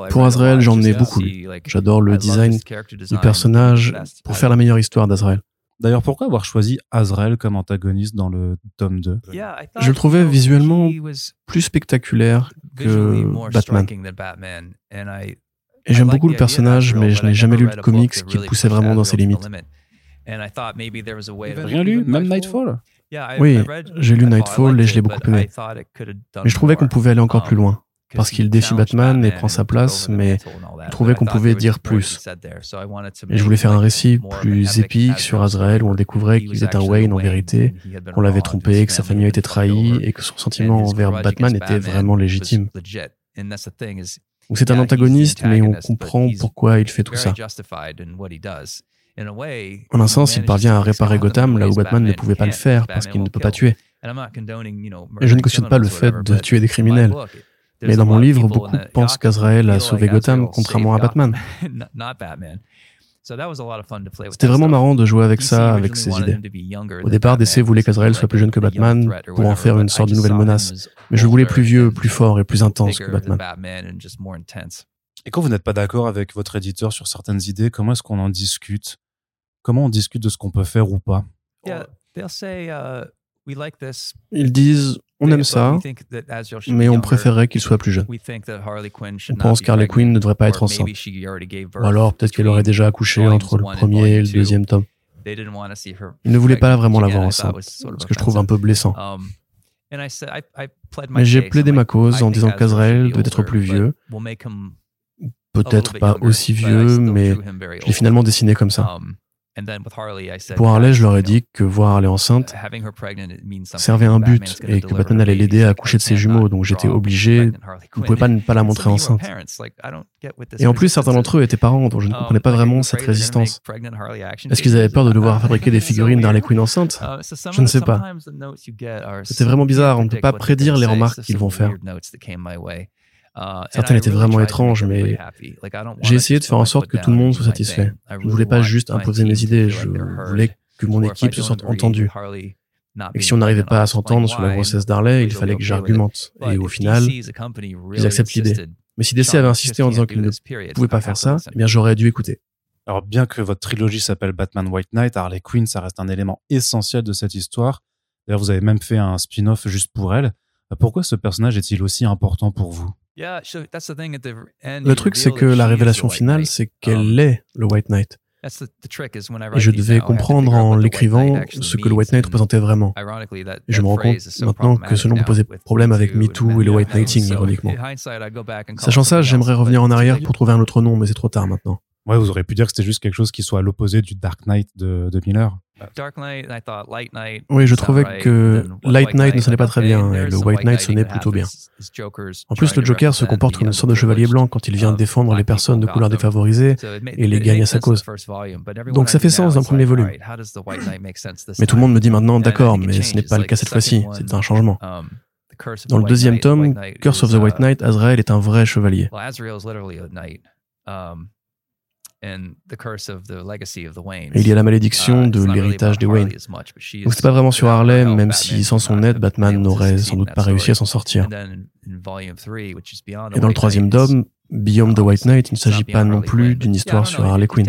Pour Azrael, j'en ai beaucoup lu. J'adore le design du personnage pour faire la meilleure histoire d'Azrael. D'ailleurs, pourquoi avoir choisi Azrael comme antagoniste dans le tome 2 Je le trouvais visuellement plus spectaculaire que Batman. Et j'aime beaucoup le personnage, mais je n'ai jamais lu de comics qui poussait vraiment dans ses limites. Rien lu Même Nightfall. Oui, j'ai lu Nightfall et je l'ai beaucoup aimé. Mais je trouvais qu'on pouvait aller encore plus loin parce qu'il défie Batman et prend sa place, mais je trouvais qu'on pouvait dire plus. Et je voulais faire un récit plus épique sur Azrael où on découvrait qu'il était un Wayne en vérité, qu'on l'avait trompé, que sa famille a été trahie et que son sentiment envers Batman était vraiment légitime. Donc c'est un antagoniste, mais on comprend pourquoi il fait tout ça. En un sens, il parvient à réparer Gotham là où Batman ne pouvait pas le faire parce qu'il ne peut pas tuer. Et je ne cautionne pas le fait de tuer des criminels. Mais dans mon livre, beaucoup pensent qu'Azrael a sauvé Gotham, contrairement à Batman. *laughs* C'était vraiment marrant de jouer avec ça, avec ces idées. Au départ, DC voulait qu'Azrael soit plus jeune que Batman pour en faire une sorte de nouvelle menace. Mais je voulais plus vieux, plus fort et plus intense que Batman. Et quand vous n'êtes pas d'accord avec votre éditeur sur certaines idées, comment est-ce qu'on en discute? Comment on discute de ce qu'on peut faire ou pas? Ils disent on aime ça, mais on préférerait qu'il soit plus jeune. On pense qu'Harley Quinn ne devrait pas être enceinte. Ou alors peut-être qu'elle aurait déjà accouché entre le premier et le deuxième tome. Ils ne voulaient pas vraiment l'avoir enceinte, ce que je trouve un peu blessant. Um, mais j'ai plaidé ma cause en disant qu'Azrael doit être plus vieux, peut-être pas aussi vieux, mais je l'ai finalement dessiné comme ça. Pour Harley, je leur ai dit que voir Harley enceinte servait un but et que Batman allait l'aider à accoucher de ses jumeaux, donc j'étais obligé, je ne pouvais pas ne pas la montrer enceinte. Et en plus, certains d'entre eux étaient parents, donc je ne um, comprenais pas vraiment cette résistance. Est-ce qu'ils avaient peur de *laughs* devoir fabriquer des figurines d'Harley Quinn enceinte uh, Je ne sais pas. C'était vraiment bizarre, on ne peut pas prédire les remarques qu'ils vont faire. Uh, Certaines étaient vraiment étranges, mais j'ai essayé de faire en sorte que tout le monde soit satisfait. Je ne voulais pas juste imposer mes idées, je voulais que mon équipe se sente entendue. Et si on n'arrivait pas à s'entendre sur la grossesse d'Harley, il fallait que j'argumente. Et au final, ils acceptent l'idée. Mais si DC avait insisté en disant qu'il ne pouvait pas faire ça, eh bien j'aurais dû écouter. Alors bien que votre trilogie s'appelle Batman White Knight, Harley Quinn, ça reste un élément essentiel de cette histoire. D'ailleurs, vous avez même fait un spin-off juste pour elle. Pourquoi ce personnage est-il aussi important pour vous le truc, c'est que la révélation finale, c'est qu'elle um, est le White Knight. Et je devais comprendre en l'écrivant ce que le White Knight représentait vraiment. Et je me rends compte maintenant que ce nom peut poser problème avec MeToo et le White Knighting, ironiquement. Sachant ça, j'aimerais revenir en arrière pour trouver un autre nom, mais c'est trop tard maintenant. Ouais, vous auriez pu dire que c'était juste quelque chose qui soit à l'opposé du Dark Knight de, de Miller. Oui, je trouvais que Light Knight ne sonnait pas très bien et le White Knight sonnait plutôt bien. En plus, le Joker se comporte comme une sorte de chevalier blanc quand il vient défendre les personnes de couleur défavorisée et les gagne à sa cause. Donc ça fait sens d'un premier volume. Mais tout le monde me dit maintenant, d'accord, mais ce n'est pas le cas cette fois-ci, c'est un changement. Dans le deuxième tome, Curse of the White uh, Knight, Azrael est un vrai chevalier. Et il y a la malédiction uh, de l'héritage des Wayne. Donc c'est pas vraiment sur Harley, même si sans son aide, Batman n'aurait sans doute pas réussi à s'en sortir. Et dans le troisième tome, Beyond the White Knight, il ne s'agit pas non plus d'une histoire sur Harley Quinn.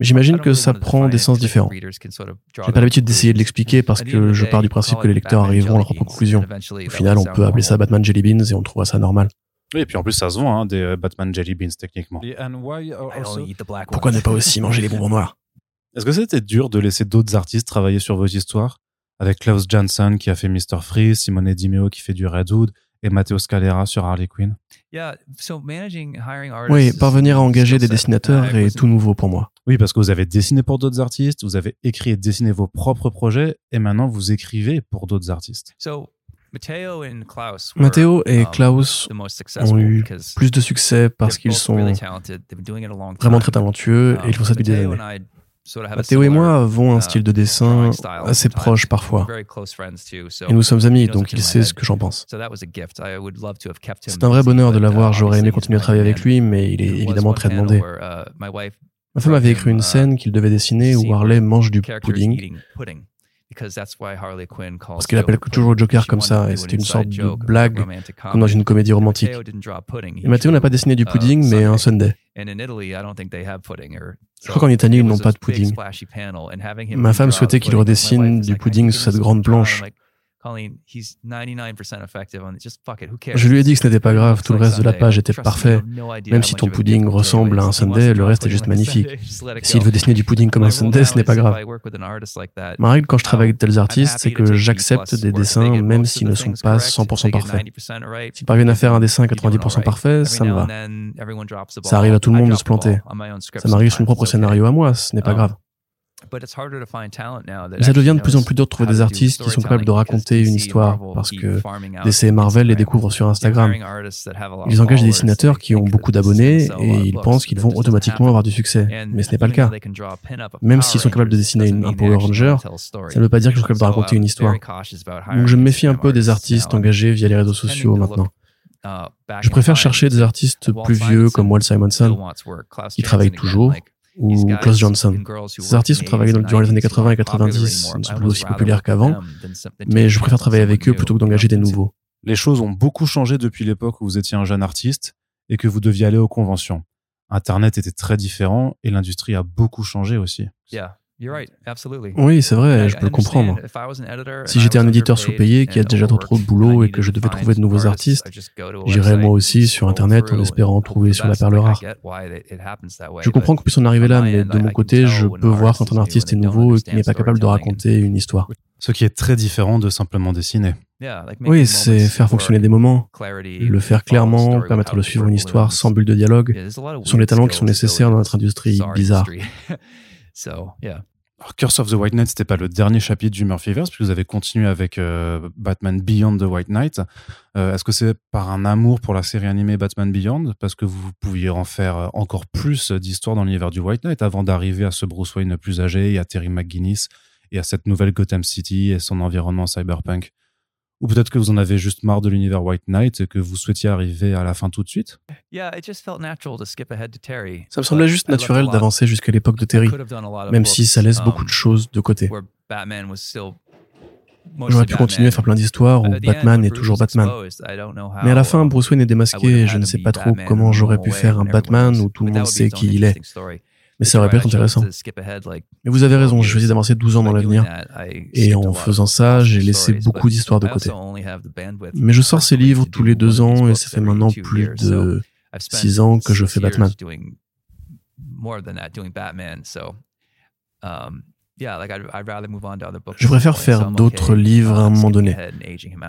J'imagine que ça prend des sens différents. J'ai pas l'habitude d'essayer de l'expliquer parce que je pars du principe que les lecteurs arriveront à leur propre conclusion. Au final, on peut appeler ça Batman Jelly Beans et on trouvera ça normal. Oui, et puis en plus, ça se vend, hein, des euh, Batman Jelly Beans, techniquement. Pourquoi ne pas aussi manger les bonbons noirs *laughs* Est-ce que c'était dur de laisser d'autres artistes travailler sur vos histoires Avec Klaus Janson qui a fait Mr. Freeze, Simone Dimeo qui fait du Redwood et Matteo Scalera sur Harley Quinn? Oui, parvenir à engager des dessinateurs est tout nouveau pour moi. Oui, parce que vous avez dessiné pour d'autres artistes, vous avez écrit et dessiné vos propres projets, et maintenant vous écrivez pour d'autres artistes. Matteo et um, Klaus ont eu plus de succès parce qu'ils sont vraiment très talentueux et ils font ça depuis des années. Matteo et moi avons un uh, style de dessin assez proche parfois. Et nous sommes amis, donc il sait ce que j'en pense. C'est un vrai bonheur de l'avoir, uh, j'aurais aimé continuer à travailler avec lui, mais il est évidemment très demandé. Uh, Ma femme avait écrit une scène qu'il devait dessiner où Harley mange du pudding. Parce qu'il appelle toujours le Joker comme ça, et c'était une sorte de blague, comme dans une comédie romantique. Et Matteo n'a pas dessiné du uh, pudding, mais un sundae. Je crois qu'en Italie, ils n'ont pas de pudding. Ma femme souhaitait qu'il redessine du pudding sur cette grande planche. Je lui ai dit que ce n'était pas grave, tout le reste de la page était parfait. Même si ton pudding ressemble à un sundae, le reste est juste *laughs* magnifique. S'il veut dessiner du pudding comme un sundae, ce n'est pas grave. Ma règle quand je travaille avec tels artistes, c'est que j'accepte des dessins même s'ils ne sont pas 100% parfaits. S'ils parviennent à faire un dessin 90% parfait, ça me va. Ça arrive à tout le monde de se planter. Ça m'arrive sur mon propre scénario à moi, ce n'est pas um, grave. Mais ça devient de plus en plus dur de trouver des artistes qui sont capables de raconter une histoire parce que DC et Marvel les découvrent sur Instagram. Ils engagent des dessinateurs qui ont beaucoup d'abonnés et ils pensent qu'ils vont automatiquement avoir du succès. Mais ce n'est pas le cas. Même s'ils sont capables de dessiner un Power Ranger, ça ne veut pas dire qu'ils sont capables de raconter une histoire. Donc je me méfie un peu des artistes engagés via les réseaux sociaux maintenant. Uh, je préfère chercher des artistes plus vieux comme Walt Simonson, qui travaillent toujours, ou Klaus Johnson. Ces artistes ont travaillé durant les années 80 et 90, ils ne sont plus aussi populaires qu'avant, mais je préfère travailler avec eux plutôt que d'engager des nouveaux. Les choses ont beaucoup changé depuis l'époque où vous étiez un jeune artiste et que vous deviez aller aux conventions. Internet était très différent et l'industrie a beaucoup changé aussi. Oui, c'est vrai, je peux le comprendre. Si j'étais un éditeur sous-payé qui a déjà trop, trop de boulot et que je devais trouver de nouveaux artistes, j'irais moi aussi sur Internet en espérant trouver sur la perle rare. Je comprends qu'on puisse en arriver là, mais de mon côté, je peux voir quand un artiste est nouveau et qu'il n'est pas capable de raconter une histoire. Ce qui est très différent de simplement dessiner. Oui, c'est faire fonctionner des moments, le faire clairement, permettre de suivre une histoire sans bulle de dialogue. Ce sont les talents qui sont nécessaires dans notre industrie bizarre. Alors, Curse of the White Knight, c'était pas le dernier chapitre du Murphyverse, puisque vous avez continué avec euh, Batman Beyond the White Knight. Euh, est-ce que c'est par un amour pour la série animée Batman Beyond, parce que vous pouviez en faire euh, encore plus d'histoires dans l'univers du White Knight avant d'arriver à ce Bruce Wayne plus âgé et à Terry McGuinness et à cette nouvelle Gotham City et son environnement cyberpunk? Ou peut-être que vous en avez juste marre de l'univers White Knight et que vous souhaitiez arriver à la fin tout de suite? Ça me semblait juste naturel d'avancer jusqu'à l'époque de Terry, même si ça laisse beaucoup de um, choses de côté. J'aurais pu continuer à faire plein d'histoires où Batman est toujours Batman. Mais à la fin, Bruce Wayne est démasqué et je ne sais pas trop comment j'aurais pu faire un Batman où tout le monde sait qui il est mais ça aurait pu être intéressant. Mais vous avez raison, j'ai choisi d'avancer 12 ans dans l'avenir. Et en faisant ça, j'ai laissé beaucoup d'histoires de côté. Mais je sors ces livres tous les deux ans et ça fait maintenant plus de 6 ans que je fais Batman. Je préfère faire d'autres livres à un moment donné.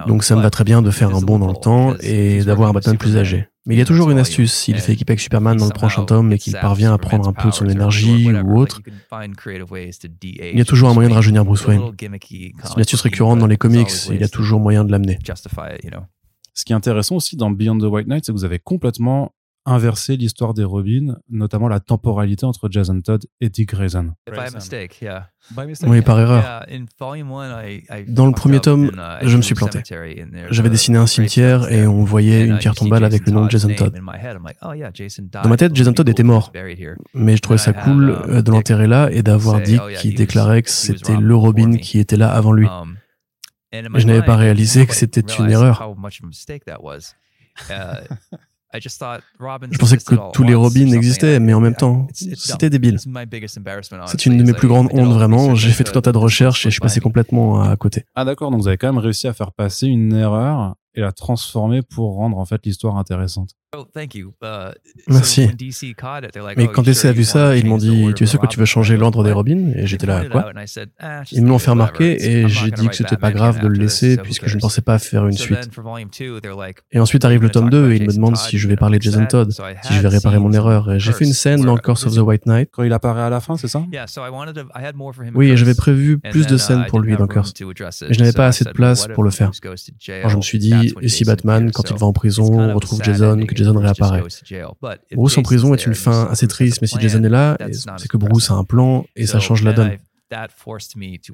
Donc ça me va très bien de faire un bond dans le temps et d'avoir un Batman plus âgé. Mais il y a toujours une astuce. S'il fait équipe avec Superman dans le prochain tome et qu'il parvient à prendre un peu de son énergie ou autre, il y a toujours un moyen de rajeunir Bruce Wayne. C'est une astuce récurrente dans les comics. Il y a toujours moyen de l'amener. Ce qui est intéressant aussi dans Beyond the White Knight, c'est que vous avez complètement inverser l'histoire des Robins, notamment la temporalité entre Jason Todd et Dick Grayson. Oui, par erreur. Dans le premier tome, uh, je me suis planté. J'avais dessiné un cimetière et on voyait une pierre tombale avec le nom de Jason Todd. Oh, Dans ma tête, Jason Todd était mort. Mais je trouvais ça cool uh, euh, de l'enterrer là et d'avoir Dick oh, qui déclarait que c'était le Robin qui était là avant lui. Um, je n'avais pas réalisé que c'était une erreur. *laughs* Je pensais que tous les Robins existaient, mais en même temps, c'était débile. C'est une de mes plus grandes hontes, vraiment. J'ai fait tout un tas de recherches et je suis passé complètement à côté. Ah d'accord, donc vous avez quand même réussi à faire passer une erreur et la transformer pour rendre en fait l'histoire intéressante. Oh, uh, Merci. Mais quand DC a vu ça, ils m'ont dit Tu es sûr que tu veux changer l'ordre des Robins Et j'étais là, quoi? ah, Ils me l'ont fait remarquer et j'ai dit que c'était pas grave de le laisser puisque je ne pensais pas faire une suite. Et ensuite arrive le tome 2 et il me demande si je vais parler de Jason Todd, si je vais réparer mon erreur. Et j'ai fait une scène dans Curse of the White Knight. Quand il apparaît à la fin, c'est ça? Oui, et j'avais prévu plus de scènes uh, pour lui dans Curse. Mais je n'avais pas assez de place pour le faire. Alors je me suis dit, et si Batman, quand il va en prison, retrouve Jason, que Jason réapparaît Bruce en prison est une fin assez triste, mais si Jason est là, c'est que Bruce a un plan et ça change la donne.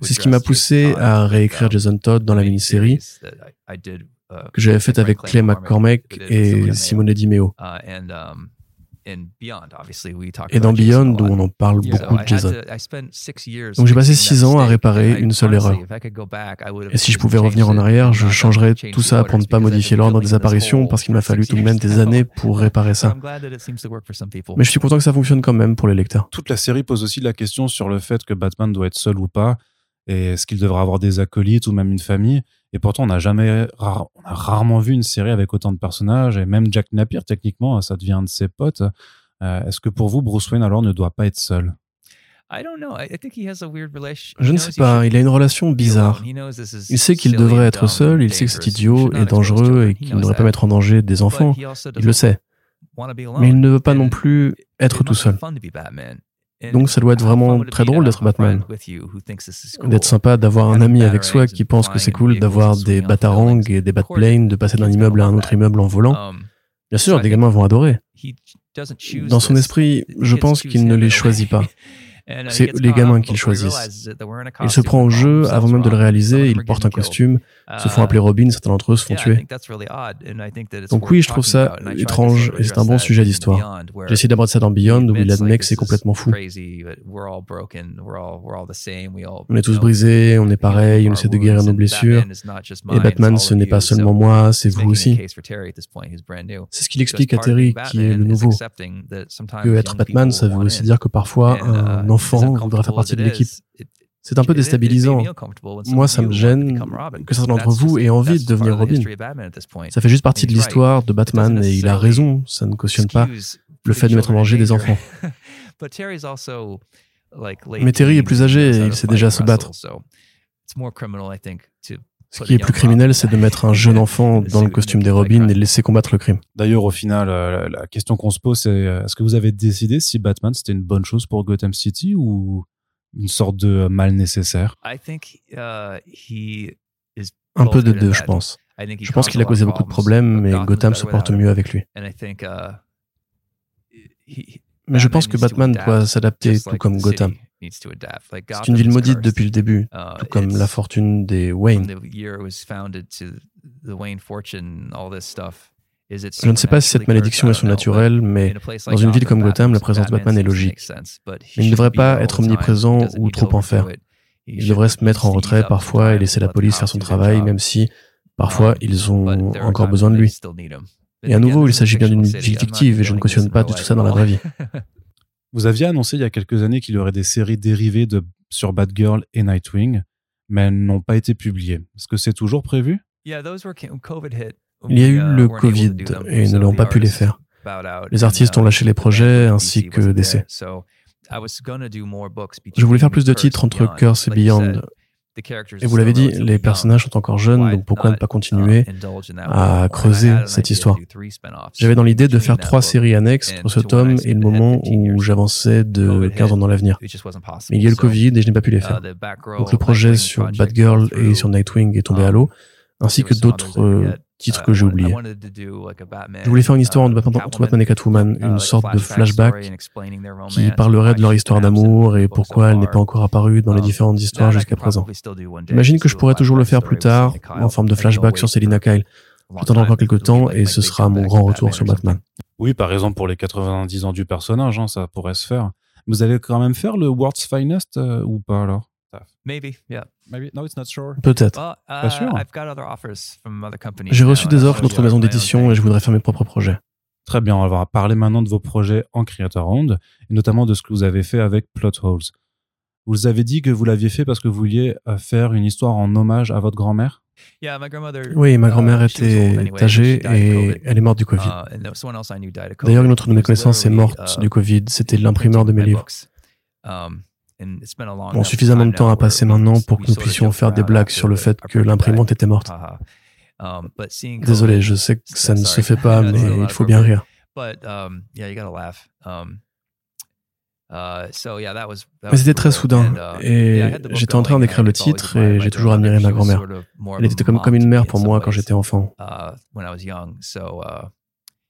C'est ce qui m'a poussé à réécrire Jason Todd dans la mini-série que j'avais faite avec Clay McCormack et Simone Di Meo. Et dans Beyond, où on en parle beaucoup de Jason. Donc j'ai passé six ans à réparer une seule erreur. Et si je pouvais revenir en arrière, je changerais tout ça pour ne pas modifier l'ordre des apparitions, parce qu'il m'a fallu tout de même des années pour réparer ça. Mais je suis content que ça fonctionne quand même pour les lecteurs. Toute la série pose aussi la question sur le fait que Batman doit être seul ou pas, et est-ce qu'il devra avoir des acolytes ou même une famille. Et pourtant, on n'a jamais, on a rarement vu une série avec autant de personnages. Et même Jack Napier, techniquement, ça devient un de ses potes. Euh, est-ce que pour vous, Bruce Wayne alors ne doit pas être seul? Je ne sais pas, il a une relation bizarre. Il sait qu'il devrait être seul, il sait que c'est idiot et dangereux et qu'il ne devrait pas mettre en danger des enfants. Il le sait. Mais il ne veut pas non plus être tout seul. Donc ça doit être vraiment très drôle d'être Batman. D'être sympa d'avoir un ami avec soi qui pense que c'est cool d'avoir des batarangs et des batplanes, de passer d'un immeuble à un autre immeuble en volant. Um, Bien sûr, des gamins vont adorer. Dans son esprit, je pense qu'il ne les choisit pas. *laughs* C'est les gamins qu'ils choisissent. Il se prend au jeu avant même de le réaliser, il porte un costume, se font appeler Robin, certains d'entre eux se font tuer. Donc oui, je trouve ça étrange et c'est un bon sujet d'histoire. J'ai essayé d'aborder ça dans Beyond où il admet que c'est complètement fou. On est tous brisés, on est pareil, on essaie de guérir nos blessures. Et Batman, ce n'est pas seulement moi, c'est vous aussi. C'est ce qu'il explique à Terry, qui est le nouveau. Que être Batman, ça veut aussi dire que parfois un enfant voudra faire partie de l'équipe. C'est un peu déstabilisant. Moi, ça me gêne que certains d'entre vous aient envie de devenir Robin. Ça fait juste partie de l'histoire de Batman et il a raison, ça ne cautionne pas le fait de mettre en danger des enfants. *laughs* Mais Terry est plus âgé et il sait déjà se battre. Ce qui est plus criminel, c'est de mettre un jeune enfant dans le costume des Robins et de laisser combattre le crime. D'ailleurs, au final, euh, la question qu'on se pose, c'est euh, est-ce que vous avez décidé si Batman c'était une bonne chose pour Gotham City ou une sorte de mal nécessaire? Uh, Un peu de deux, je pense. Je pense qu'il a causé beaucoup de problèmes, mais Gotham se porte mieux avec lui. Uh, mais je pense que Batman doit s'adapter tout comme Gotham. C'est une ville maudite depuis le début, uh, tout comme la fortune des Wayne. Je ne sais pas si cette malédiction est surnaturelle, mais dans une ville comme Gotham, la présence de Batman est logique. Mais il ne devrait pas être omniprésent ou trop en faire. Il devrait se mettre en retrait parfois et laisser la police faire son travail, même si parfois ils ont encore besoin de lui. Et à nouveau, il s'agit bien d'une ville fictive et je ne cautionne pas du tout ça dans la vraie vie. *laughs* Vous aviez annoncé il y a quelques années qu'il y aurait des séries dérivées de, sur Batgirl et Nightwing, mais elles n'ont pas été publiées. Est-ce que c'est toujours prévu? Il y a eu uh, le Covid et ils ne l'ont pas pu les faire. Les artistes ont uh, lâché les projets ainsi que DC. Je voulais faire plus de titres entre Curse et Beyond. Et vous l'avez dit, les personnages sont encore jeunes, donc pourquoi ne pas continuer à creuser cette histoire. J'avais dans l'idée de faire trois séries annexes entre ce tome et le moment où j'avançais de 15 ans dans l'avenir. Mais il y a le Covid et je n'ai pas pu les uh, faire. Donc le projet sur Batgirl et sur Nightwing est tombé à l'eau, ainsi que d'autres titre que j'ai oublié. Je voulais faire une histoire entre Batman et Catwoman, une sorte de flashback qui parlerait de leur histoire d'amour et pourquoi elle n'est pas encore apparue dans les différentes histoires jusqu'à présent. J'imagine que je pourrais toujours le faire plus tard, en forme de flashback sur Selina Kyle. J'attendrai encore quelques temps et ce sera mon grand retour sur Batman. Oui, par exemple pour les 90 ans du personnage, hein, ça pourrait se faire. Vous allez quand même faire le World's Finest euh, ou pas alors? Maybe, yeah. Maybe, no, it's not sure. Peut-être. Uh, Pas sûr. J'ai reçu des offres d'autres maisons d'édition et je voudrais faire mes propres projets. Très bien, on va parler maintenant de vos projets en Creator Round, et notamment de ce que vous avez fait avec Plot Holes. Vous avez dit que vous l'aviez fait parce que vous vouliez euh, faire une histoire en hommage à votre grand-mère? Oui, ma grand-mère uh, était âgée et elle est morte du Covid. Uh, D'ailleurs, une autre de mes connaissances est morte du Covid. C'était l'imprimeur de mes livres. Bon, suffisamment de temps a passé maintenant pour que nous puissions faire des blagues sur le fait que l'imprimante était morte. Um, Désolé, je sais que ça ne se fait pas, *laughs* mais il faut bien rire. Mais c'était très soudain. Uh, et j'étais en train d'écrire le titre et j'ai toujours admiré ma grand-mère. Elle était comme, comme une mère pour moi quand j'étais enfant.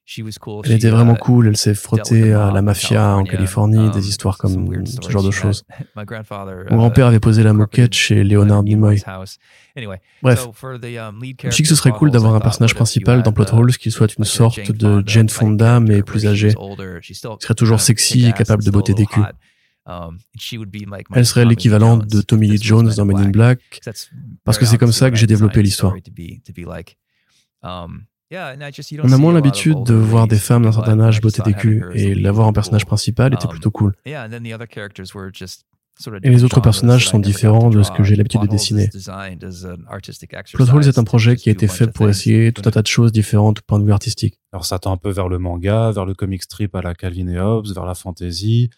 Uh, elle était vraiment cool, elle s'est frottée à la mafia en Californie, des um, histoires comme ce genre de choses. *laughs* Mon grand-père uh, avait posé la moquette chez Leonard Nimoy. Bref, um, je dis que ce serait cool d'avoir un personnage principal dans Plot Holes qui soit une sorte de Jane Fonda mais plus âgée, qui serait toujours sexy et capable de botter des culs. Um, elle serait l'équivalent de Tommy Lee Jones dans Men in Black, parce que c'est comme ça que j'ai développé l'histoire. On a moins l'habitude de voir des femmes d'un certain âge botter des culs, et l'avoir en personnage principal était plutôt cool. Et les autres personnages sont différents de ce que j'ai l'habitude de dessiner. Plot Holes est un projet qui a été fait pour essayer tout un tas de choses différentes du point de vue artistique. Alors ça tend un peu vers le manga, vers le comic strip à la Calvin et Hobbes, vers la fantasy.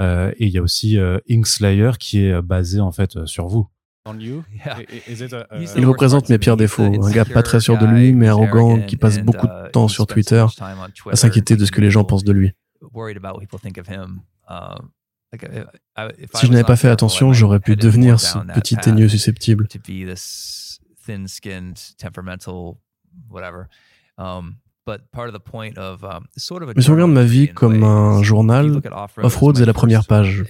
Euh, et il y a aussi euh, Inkslayer qui est basé en fait euh, sur vous. Il représente mes pires défauts. Un gars pas très sûr de lui, mais arrogant, qui passe beaucoup de uh, temps sur Twitter à s'inquiéter de ce que les gens pensent de lui. Si je n'avais pas fait attention, j'aurais pu devenir ce petit teigneux susceptible. Um, mais si on regarde ma vie comme un journal, Off-Roads est la première page.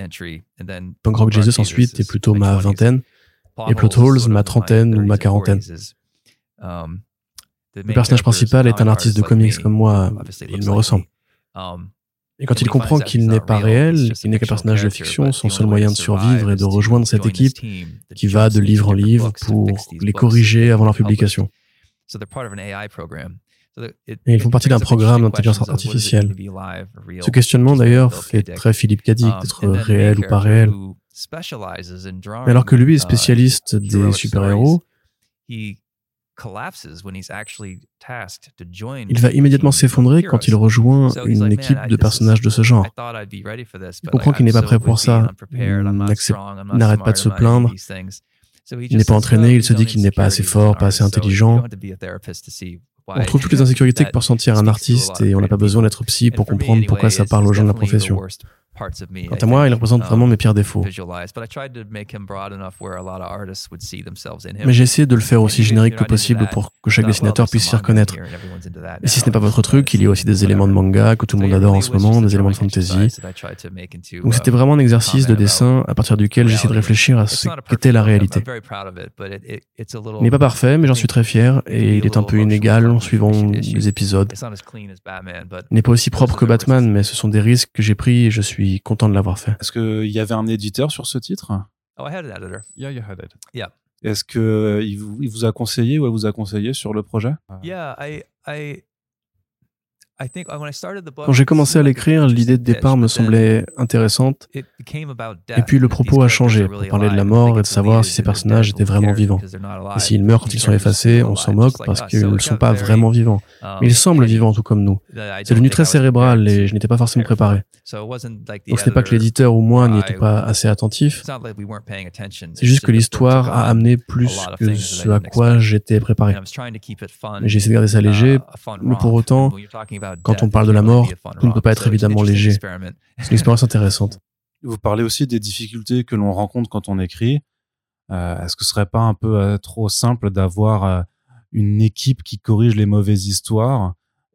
Punk Rock Jesus ensuite est plutôt ma vingtaine et Plot Holes ma trentaine ou ma quarantaine. Um, le personnage principal est un artiste de comics comme moi, il me ressemble. Um, et quand il comprend qu'il n'est pas réel, qu'il n'est qu'un personnage de fiction, son seul moyen de survivre est de rejoindre cette équipe qui va de livre en livre pour les corriger avant leur publication. Et ils font partie d'un programme d'intelligence artificielle. Ce questionnement d'ailleurs fait très Philippe Cadic um, d'être réel ou pas réel. Mais alors que lui est uh, spécialiste des super-héros, il va immédiatement s'effondrer quand il rejoint une équipe de personnages de ce genre. Il comprend qu'il n'est pas prêt pour ça, n'arrête pas de se plaindre, il n'est pas entraîné, il se dit qu'il n'est pas assez fort, pas assez intelligent. On trouve toutes les *laughs* insécurités que peut ressentir un artiste et on n'a pas besoin d'être psy pour comprendre pourquoi ça parle aux gens de la profession. Quant à moi, il représente vraiment mes pires défauts. Mais j'ai essayé de le faire aussi générique que possible pour que chaque dessinateur puisse s'y reconnaître. Et si ce n'est pas votre truc, il y a aussi des éléments de manga que tout le monde adore en ce moment, des éléments de fantasy. Donc c'était vraiment un exercice de dessin à partir duquel j'essaie de réfléchir à ce qu'était la réalité. Il n'est pas parfait, mais j'en suis très fier et il est un peu inégal en suivant les épisodes. Il n'est pas aussi propre que Batman, mais ce sont des risques que j'ai pris et je suis content de l'avoir fait. Est-ce qu'il y avait un éditeur sur ce titre? Oh, I had an editor. Yeah, you had it. Yeah. Est-ce qu'il euh, vous, il vous a conseillé ou elle vous a conseillé sur le projet? Yeah, I, I, quand j'ai commencé à l'écrire, l'idée de départ me semblait intéressante, et puis le propos a changé pour parler de la mort et de savoir si ces personnages étaient vraiment vivants. Et s'ils meurent quand ils sont effacés, on s'en moque parce qu'ils ne sont pas vraiment vivants. Um, Mais ils semblent vivants tout comme nous. C'est devenu très cérébral et je n'étais pas forcément préparé. Donc ce n'est pas que l'éditeur ou moi n'y étions pas assez attentifs. C'est juste que l'histoire a amené plus que ce à quoi j'étais préparé. J'ai essayé de garder ça léger, uh, mais pour autant, quand on parle de la mort, tout ne peut pas être évidemment léger. C'est une expérience intéressante. *laughs* Vous parlez aussi des difficultés que l'on rencontre quand on écrit. Euh, est-ce que ce serait pas un peu euh, trop simple d'avoir euh, une équipe qui corrige les mauvaises histoires?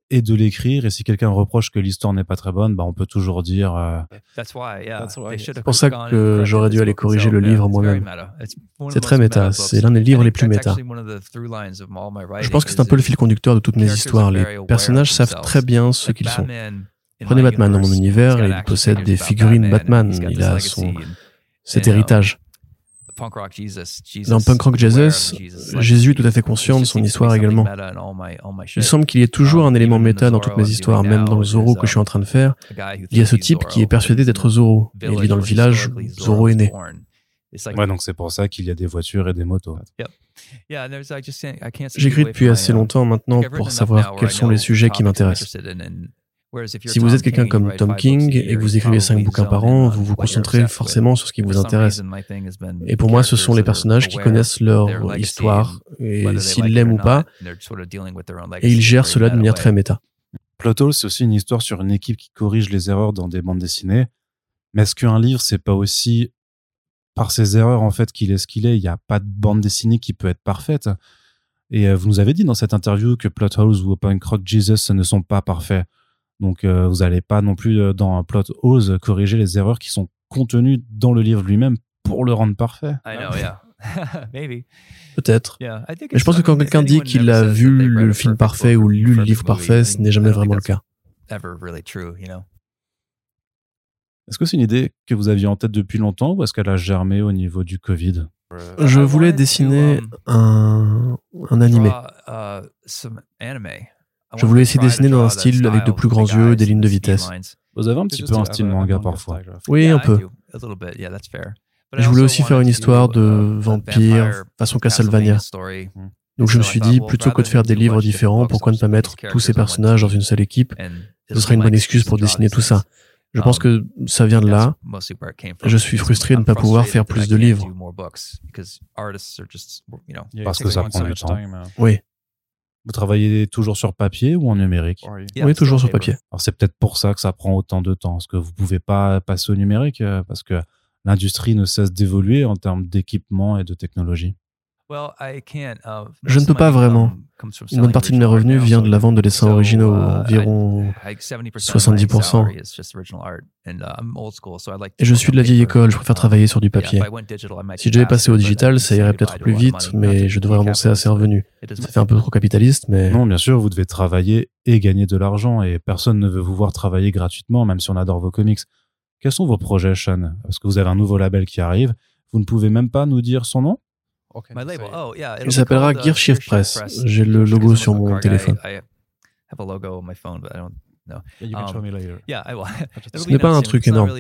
Et de l'écrire. Et si quelqu'un reproche que l'histoire n'est pas très bonne, bah, on peut toujours dire. Euh, c'est pour ça que j'aurais dû aller corriger le livre moi-même. C'est très méta. C'est l'un des livres les plus méta. Je pense que c'est un peu le fil conducteur de toutes mes histoires. Les personnages savent très bien ce qu'ils sont. Prenez Batman dans mon univers, il possède des figurines Batman. Il a son cet héritage. Dans Punk Rock Jesus, Jésus est tout à fait conscient de son histoire également. Il semble qu'il y ait toujours un élément méta dans toutes mes histoires, même dans le Zoro que je suis en train de faire. Il y a ce type qui est persuadé d'être Zoro, et il vit dans le village où Zoro est né. Ouais, donc c'est pour ça qu'il y a des voitures et des motos. J'écris depuis assez longtemps maintenant pour savoir quels sont les sujets qui m'intéressent. Si vous êtes quelqu'un comme Tom King et que vous écrivez cinq bouquins par an, vous vous concentrez forcément sur ce qui vous intéresse. Et pour moi, ce sont les personnages qui connaissent leur histoire, et s'ils l'aiment ou pas, et ils gèrent cela de manière très méta. Plot c'est aussi une histoire sur une équipe qui corrige les erreurs dans des bandes dessinées. Mais est-ce qu'un livre, c'est pas aussi par ses erreurs en fait qu'il est ce qu'il est? Il n'y a pas de bande dessinée qui peut être parfaite. Et euh, vous nous avez dit dans cette interview que Plot Holes ou Open Croc Jesus ne sont pas parfaits. Donc euh, vous n'allez pas non plus euh, dans Plot Holes corriger les erreurs qui sont contenues dans le livre lui-même pour le rendre parfait. *laughs* Peut-être. Mais je pense que quand quelqu'un dit qu'il a vu le film parfait ou lu le livre parfait, ce n'est jamais vraiment le cas. Est-ce que c'est une idée que vous aviez en tête depuis longtemps ou est-ce qu'elle a germé au niveau du Covid? Je voulais dessiner un, un animé. Je voulais essayer de dessiner dans un style avec de plus grands yeux et des lignes de vitesse. Vous avez un petit peu un style manga parfois. Oui, un peu. Je voulais aussi faire une histoire de vampire façon Castlevania. Donc je me suis dit, plutôt que de faire des livres différents, pourquoi ne pas mettre tous ces personnages dans une seule équipe? Ce serait une bonne excuse pour dessiner tout ça. Je pense que ça vient de là. Je suis frustré de ne pas pouvoir faire plus de livres. Parce que ça prend du temps. Oui. Vous travaillez toujours sur papier ou en numérique Oui, toujours sur papier. Alors c'est peut-être pour ça que ça prend autant de temps. Parce que vous pouvez pas passer au numérique euh, parce que l'industrie ne cesse d'évoluer en termes d'équipement et de technologie? Uh, je ne peux pas vraiment. Une bonne partie de mes revenus vient de la vente de dessins originaux, uh, environ 70%. Uh, et je suis de la vieille école, je préfère travailler sur du papier. Si je devais passer au digital, ça irait peut-être plus vite, mais je devrais renoncer à ces revenus. Ça fait un peu trop capitaliste, mais... Non, bien sûr, vous devez travailler et gagner de l'argent, et personne ne veut vous voir travailler gratuitement, même si on adore vos comics. Quels sont vos projets, Sean? Parce que vous avez un nouveau label qui arrive. Vous ne pouvez même pas nous dire son nom? Oh, Il s'appellera Gearshift Press. J'ai le logo sur mon téléphone. Ce n'est pas un truc énorme.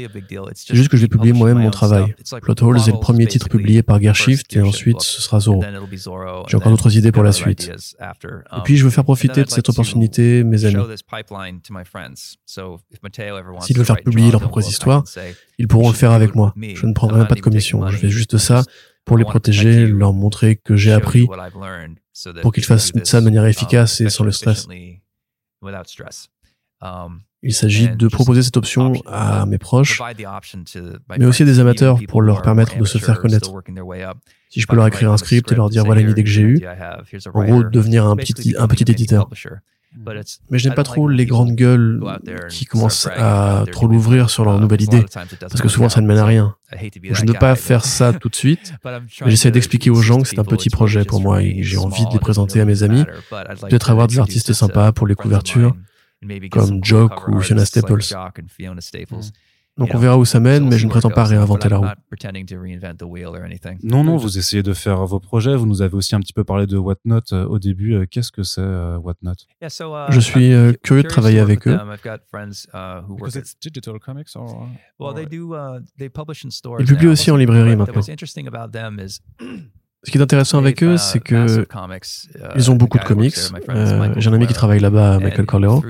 C'est juste que je vais publier moi-même mon travail. Plot Holes est le premier titre publié par Gearshift et ensuite ce sera Zoro. J'ai encore d'autres idées pour la suite. Et puis je veux faire profiter de cette opportunité mes amis. S'ils veulent faire publier leurs propres histoires, ils pourront le faire avec moi. Je ne prendrai même pas de commission. Je fais juste ça pour les protéger, leur montrer que j'ai appris pour qu'ils fassent ça de manière um, efficace et sans le stress. Um, Il s'agit de proposer cette option à mes proches, mais aussi à des amateurs pour leur permettre de se faire connaître. Si je peux leur écrire un script et leur dire voilà une idée que j'ai eue, en gros devenir un petit, un petit éditeur. Mm. Mais je n'aime pas trop les grandes gueules qui commencent à trop l'ouvrir sur leur nouvelle idée, parce que souvent ça ne mène à rien. Je ne veux pas faire ça *laughs* tout de suite, mais j'essaie d'expliquer aux gens que c'est un petit projet pour moi et j'ai envie de les présenter à mes amis, peut-être avoir des artistes sympas pour les couvertures, comme Jock ou Fiona Staples. Donc on verra où ça mène, mais je ne prétends pas réinventer la roue. Non, non, vous essayez de faire vos projets. Vous nous avez aussi un petit peu parlé de Whatnot euh, au début. Euh, qu'est-ce que c'est euh, Whatnot? Je suis curieux de travailler avec eux. Ils publient aussi en librairie maintenant. Ce qui est intéressant avec eux, c'est que ils ont beaucoup de comics. Euh, J'ai un ami qui travaille là-bas, Michael Corleo.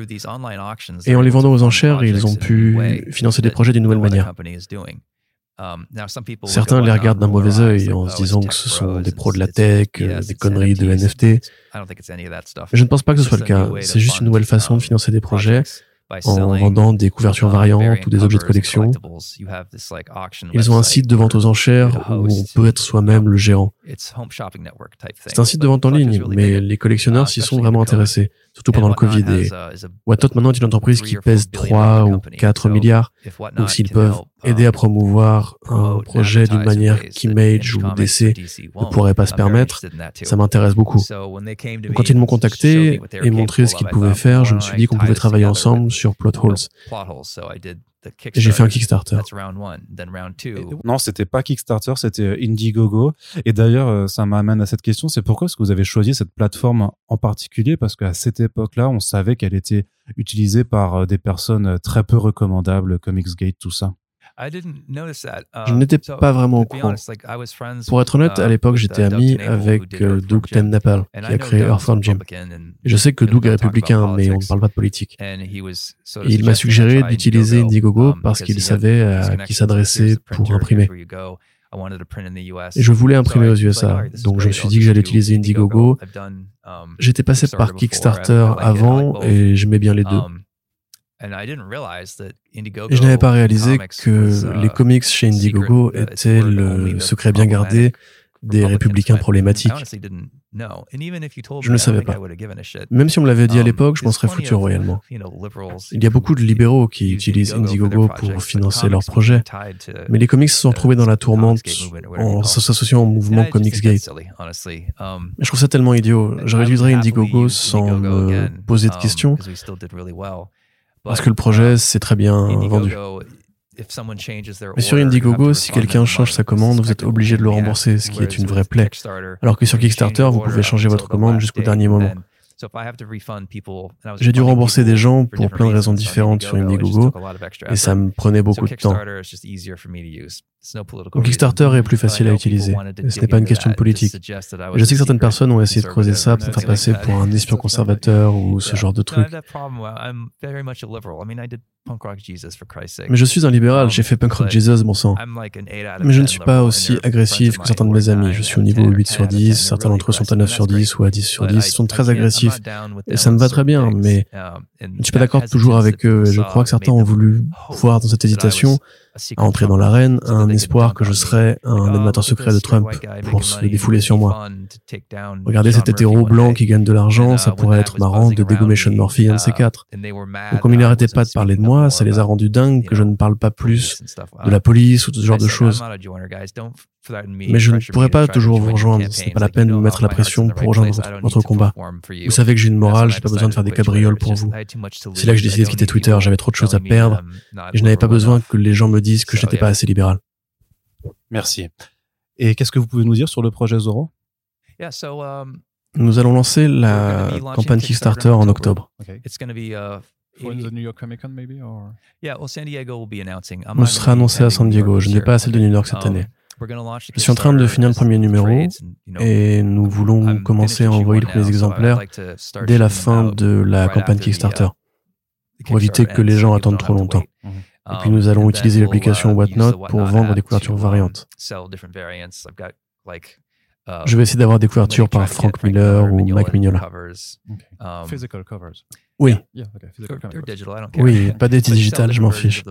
Et en les vendant aux enchères, ils ont pu financer des projets d'une nouvelle manière. Certains les regardent d'un mauvais œil en se disant que ce sont des pros de la tech, des conneries de NFT. Je ne pense pas que ce soit le cas. C'est juste une nouvelle façon de financer des projets en vendant des couvertures variantes ou des objets de collection. Ils ont un site de vente aux enchères où on peut être soi-même le gérant. C'est un site de vente en ligne, mais les collectionneurs uh, s'y sont vraiment intéressés, surtout pendant le Covid. Et Whatnot maintenant est une entreprise qui pèse 3 ou 4 milliards. Donc s'ils peuvent aider à promouvoir un projet d'une manière qu'Image ou DC ne pourraient pas se permettre, ça m'intéresse beaucoup. quand ils m'ont contacté et montré ce qu'ils pouvaient faire, je me suis dit qu'on pouvait travailler ensemble sur Plot Holes. J'ai fait un Kickstarter. Non, c'était pas Kickstarter, c'était euh, Indiegogo. Et d'ailleurs, euh, ça m'amène à cette question, c'est pourquoi est-ce que vous avez choisi cette plateforme en particulier? Parce qu'à cette époque-là, on savait qu'elle était utilisée par euh, des personnes très peu recommandables, comme Xgate, tout ça. Je n'étais pas vraiment au courant. Pour être honnête, à l'époque, j'étais ami avec Doug Tennapel, qui a créé Earthworm Jim. Je sais que Doug est républicain, mais on ne parle pas de politique. il m'a suggéré d'utiliser Indiegogo parce qu'il savait à qui s'adresser pour imprimer. Et je voulais imprimer aux USA, donc je me suis dit que j'allais utiliser Indiegogo. J'étais passé par Kickstarter avant et j'aimais bien les deux. Et je n'avais pas réalisé que les comics chez Indiegogo étaient le secret bien gardé des républicains problématiques. Je ne le savais pas. Même si on me l'avait dit à um, l'époque, je m'en serais foutu royalement. Il y a beaucoup de libéraux qui utilisent Indiegogo pour financer leurs projets, mais les comics se sont retrouvés dans la tourmente en s'associant au mouvement Comicsgate. Um, je trouve ça tellement idiot. J'aurais dû Indiegogo sans me poser de um, questions, parce que le projet s'est très bien vendu. Mais sur Indiegogo, si quelqu'un change sa commande, vous êtes obligé de le rembourser, ce qui est une vraie plaie. Alors que sur Kickstarter, vous pouvez changer votre commande jusqu'au dernier moment. J'ai dû rembourser des gens pour plein de raisons différentes sur Indiegogo et ça me prenait beaucoup de temps. Kickstarter est plus facile à utiliser. Ce n'est pas une question de politique. Je sais que certaines personnes ont essayé de creuser ça pour faire passer pour un espion conservateur ou ce genre de truc. Mais je suis un libéral, j'ai fait Punk Rock Jesus, mon sang. Mais je ne suis pas aussi agressif que certains de mes amis. Je suis au niveau 8 sur 10, certains d'entre eux sont à 9 sur 10 ou à 10 sur 10, ils sont très agressifs. Et ça me va très bien, mais je ne suis pas d'accord toujours avec eux. Et je crois que certains ont voulu voir dans cette hésitation à entrer dans l'arène, un espoir que je serais un animateur secret de Trump pour se défouler sur moi. Regardez cet hétéro blanc qui gagne de l'argent, ça pourrait être marrant de dégommer Sean Murphy, un de ces quatre. Donc comme il n'arrêtait pas de parler de moi, ça les a rendus dingues que je ne parle pas plus de la police ou de ce genre de choses. Mais je ne pourrais pas toujours vous rejoindre. Ce n'est pas la peine de me mettre la pression pour rejoindre votre, combat. Vous savez que j'ai une morale, j'ai pas besoin de faire des cabrioles pour vous. C'est là que j'ai décidé de quitter Twitter. J'avais trop de choses à perdre et je n'avais pas besoin que les gens me disent que je n'étais pas assez libéral. Merci. Et qu'est-ce que vous pouvez nous dire sur le projet Zoro? Um, Nous allons lancer la campagne Kickstarter en octobre. On sera annoncé à San Diego. Je ne vais pas celle de New York cette um, année. Je suis en train de finir le premier numéro et nous voulons commencer à envoyer les premiers exemplaires dès la fin de la campagne Kickstarter pour éviter que les gens attendent trop longtemps. Et puis nous allons utiliser l'application Whatnot pour vendre des couvertures variantes. Je vais essayer d'avoir des couvertures par Frank Miller ou Mike Mignola. Physical covers. Oui. Oui, pas d'édit digital, je m'en fiche.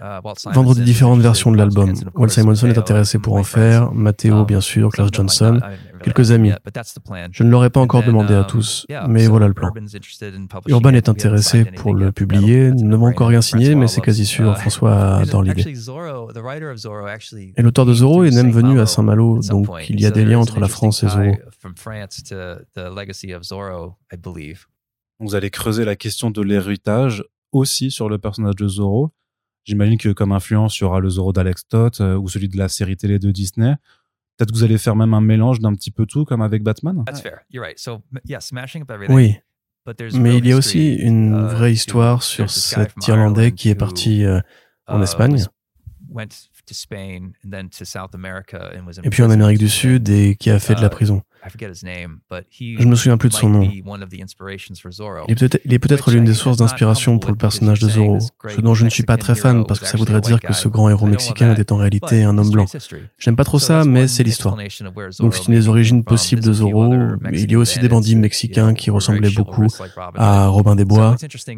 Uh, Vendre des différentes versions de l'album. Walt Simonson est intéressé pour en faire, Matteo bien sûr, Klaus Johnson, quelques amis. Je ne l'aurais pas encore demandé à um, tous, mais voilà le plan. Urban est intéressé pour le publier, ne m'a encore rien signé, mais c'est quasi sûr, uh, François a dans l'idée. Et l'auteur de Zorro est même venu à Saint-Malo, donc il y a des liens entre la France et Zorro. Vous allez creuser la question de l'héritage aussi sur le personnage de Zorro. J'imagine que comme influence, il y aura le Zorro d'Alex Toth euh, ou celui de la série télé de Disney. Peut-être que vous allez faire même un mélange d'un petit peu tout, comme avec Batman. Oui. Mais il y a aussi une uh, vraie histoire sur cet Irlandais qui est parti euh, en uh, Espagne. Et puis en Amérique du Sud et qui a fait de la uh, prison. Je ne me souviens plus de son nom. Il est peut-être l'une des sources d'inspiration pour le personnage de Zorro, ce dont je ne suis pas très fan parce que ça voudrait dire que ce grand héros mexicain était en réalité un homme blanc. J'aime pas trop ça, mais c'est l'histoire. Donc c'est une des origines possibles de Zorro. Il y a aussi des bandits mexicains qui ressemblaient beaucoup à Robin des Bois.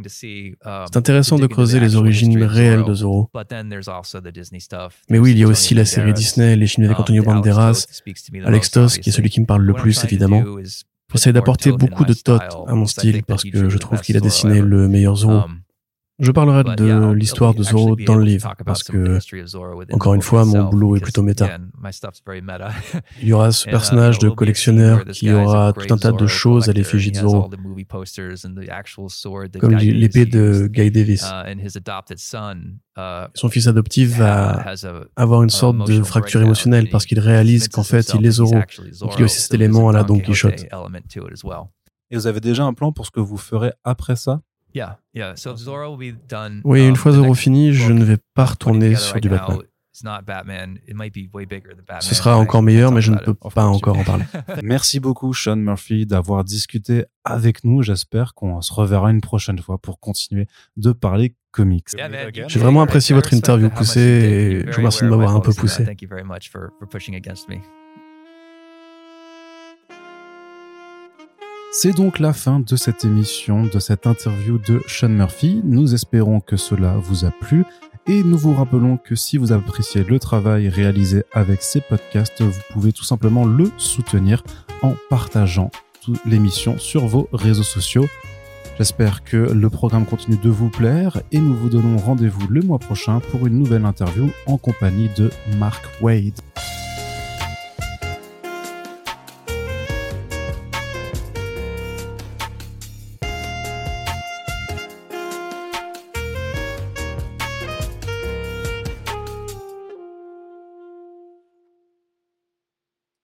C'est intéressant de creuser les origines réelles de Zorro. Mais oui, il y a aussi la série Disney, les films avec Antonio Banderas, Alex Toss, qui est celui qui me parle le plus évidemment. J'essaie d'apporter beaucoup de tot à mon style parce que je trouve qu'il a dessiné le meilleur Zorro. Je parlerai de l'histoire de Zorro dans le livre, parce que, encore une fois, mon boulot est plutôt méta. *laughs* Il y aura ce personnage de collectionneur qui aura tout un tas de choses à l'effigie de Zorro, comme l'épée de Guy Davis. Son fils adoptif va avoir une sorte de fracture émotionnelle parce qu'il réalise qu'en fait, il est Zorro. Donc il y a aussi cet élément à la Don Quichotte. Et vous avez déjà un plan pour ce que vous ferez après ça? Oui, une fois Zorro fini, je ne vais pas retourner sur du Batman. Ce sera encore meilleur, mais je ne peux pas encore en parler. *laughs* Merci beaucoup, Sean Murphy, d'avoir discuté avec nous. J'espère qu'on se reverra une prochaine fois pour continuer de parler comics. J'ai vraiment apprécié votre interview poussée et je vous remercie de m'avoir un peu poussé. C'est donc la fin de cette émission, de cette interview de Sean Murphy. Nous espérons que cela vous a plu et nous vous rappelons que si vous appréciez le travail réalisé avec ces podcasts, vous pouvez tout simplement le soutenir en partageant l'émission sur vos réseaux sociaux. J'espère que le programme continue de vous plaire et nous vous donnons rendez-vous le mois prochain pour une nouvelle interview en compagnie de Mark Wade.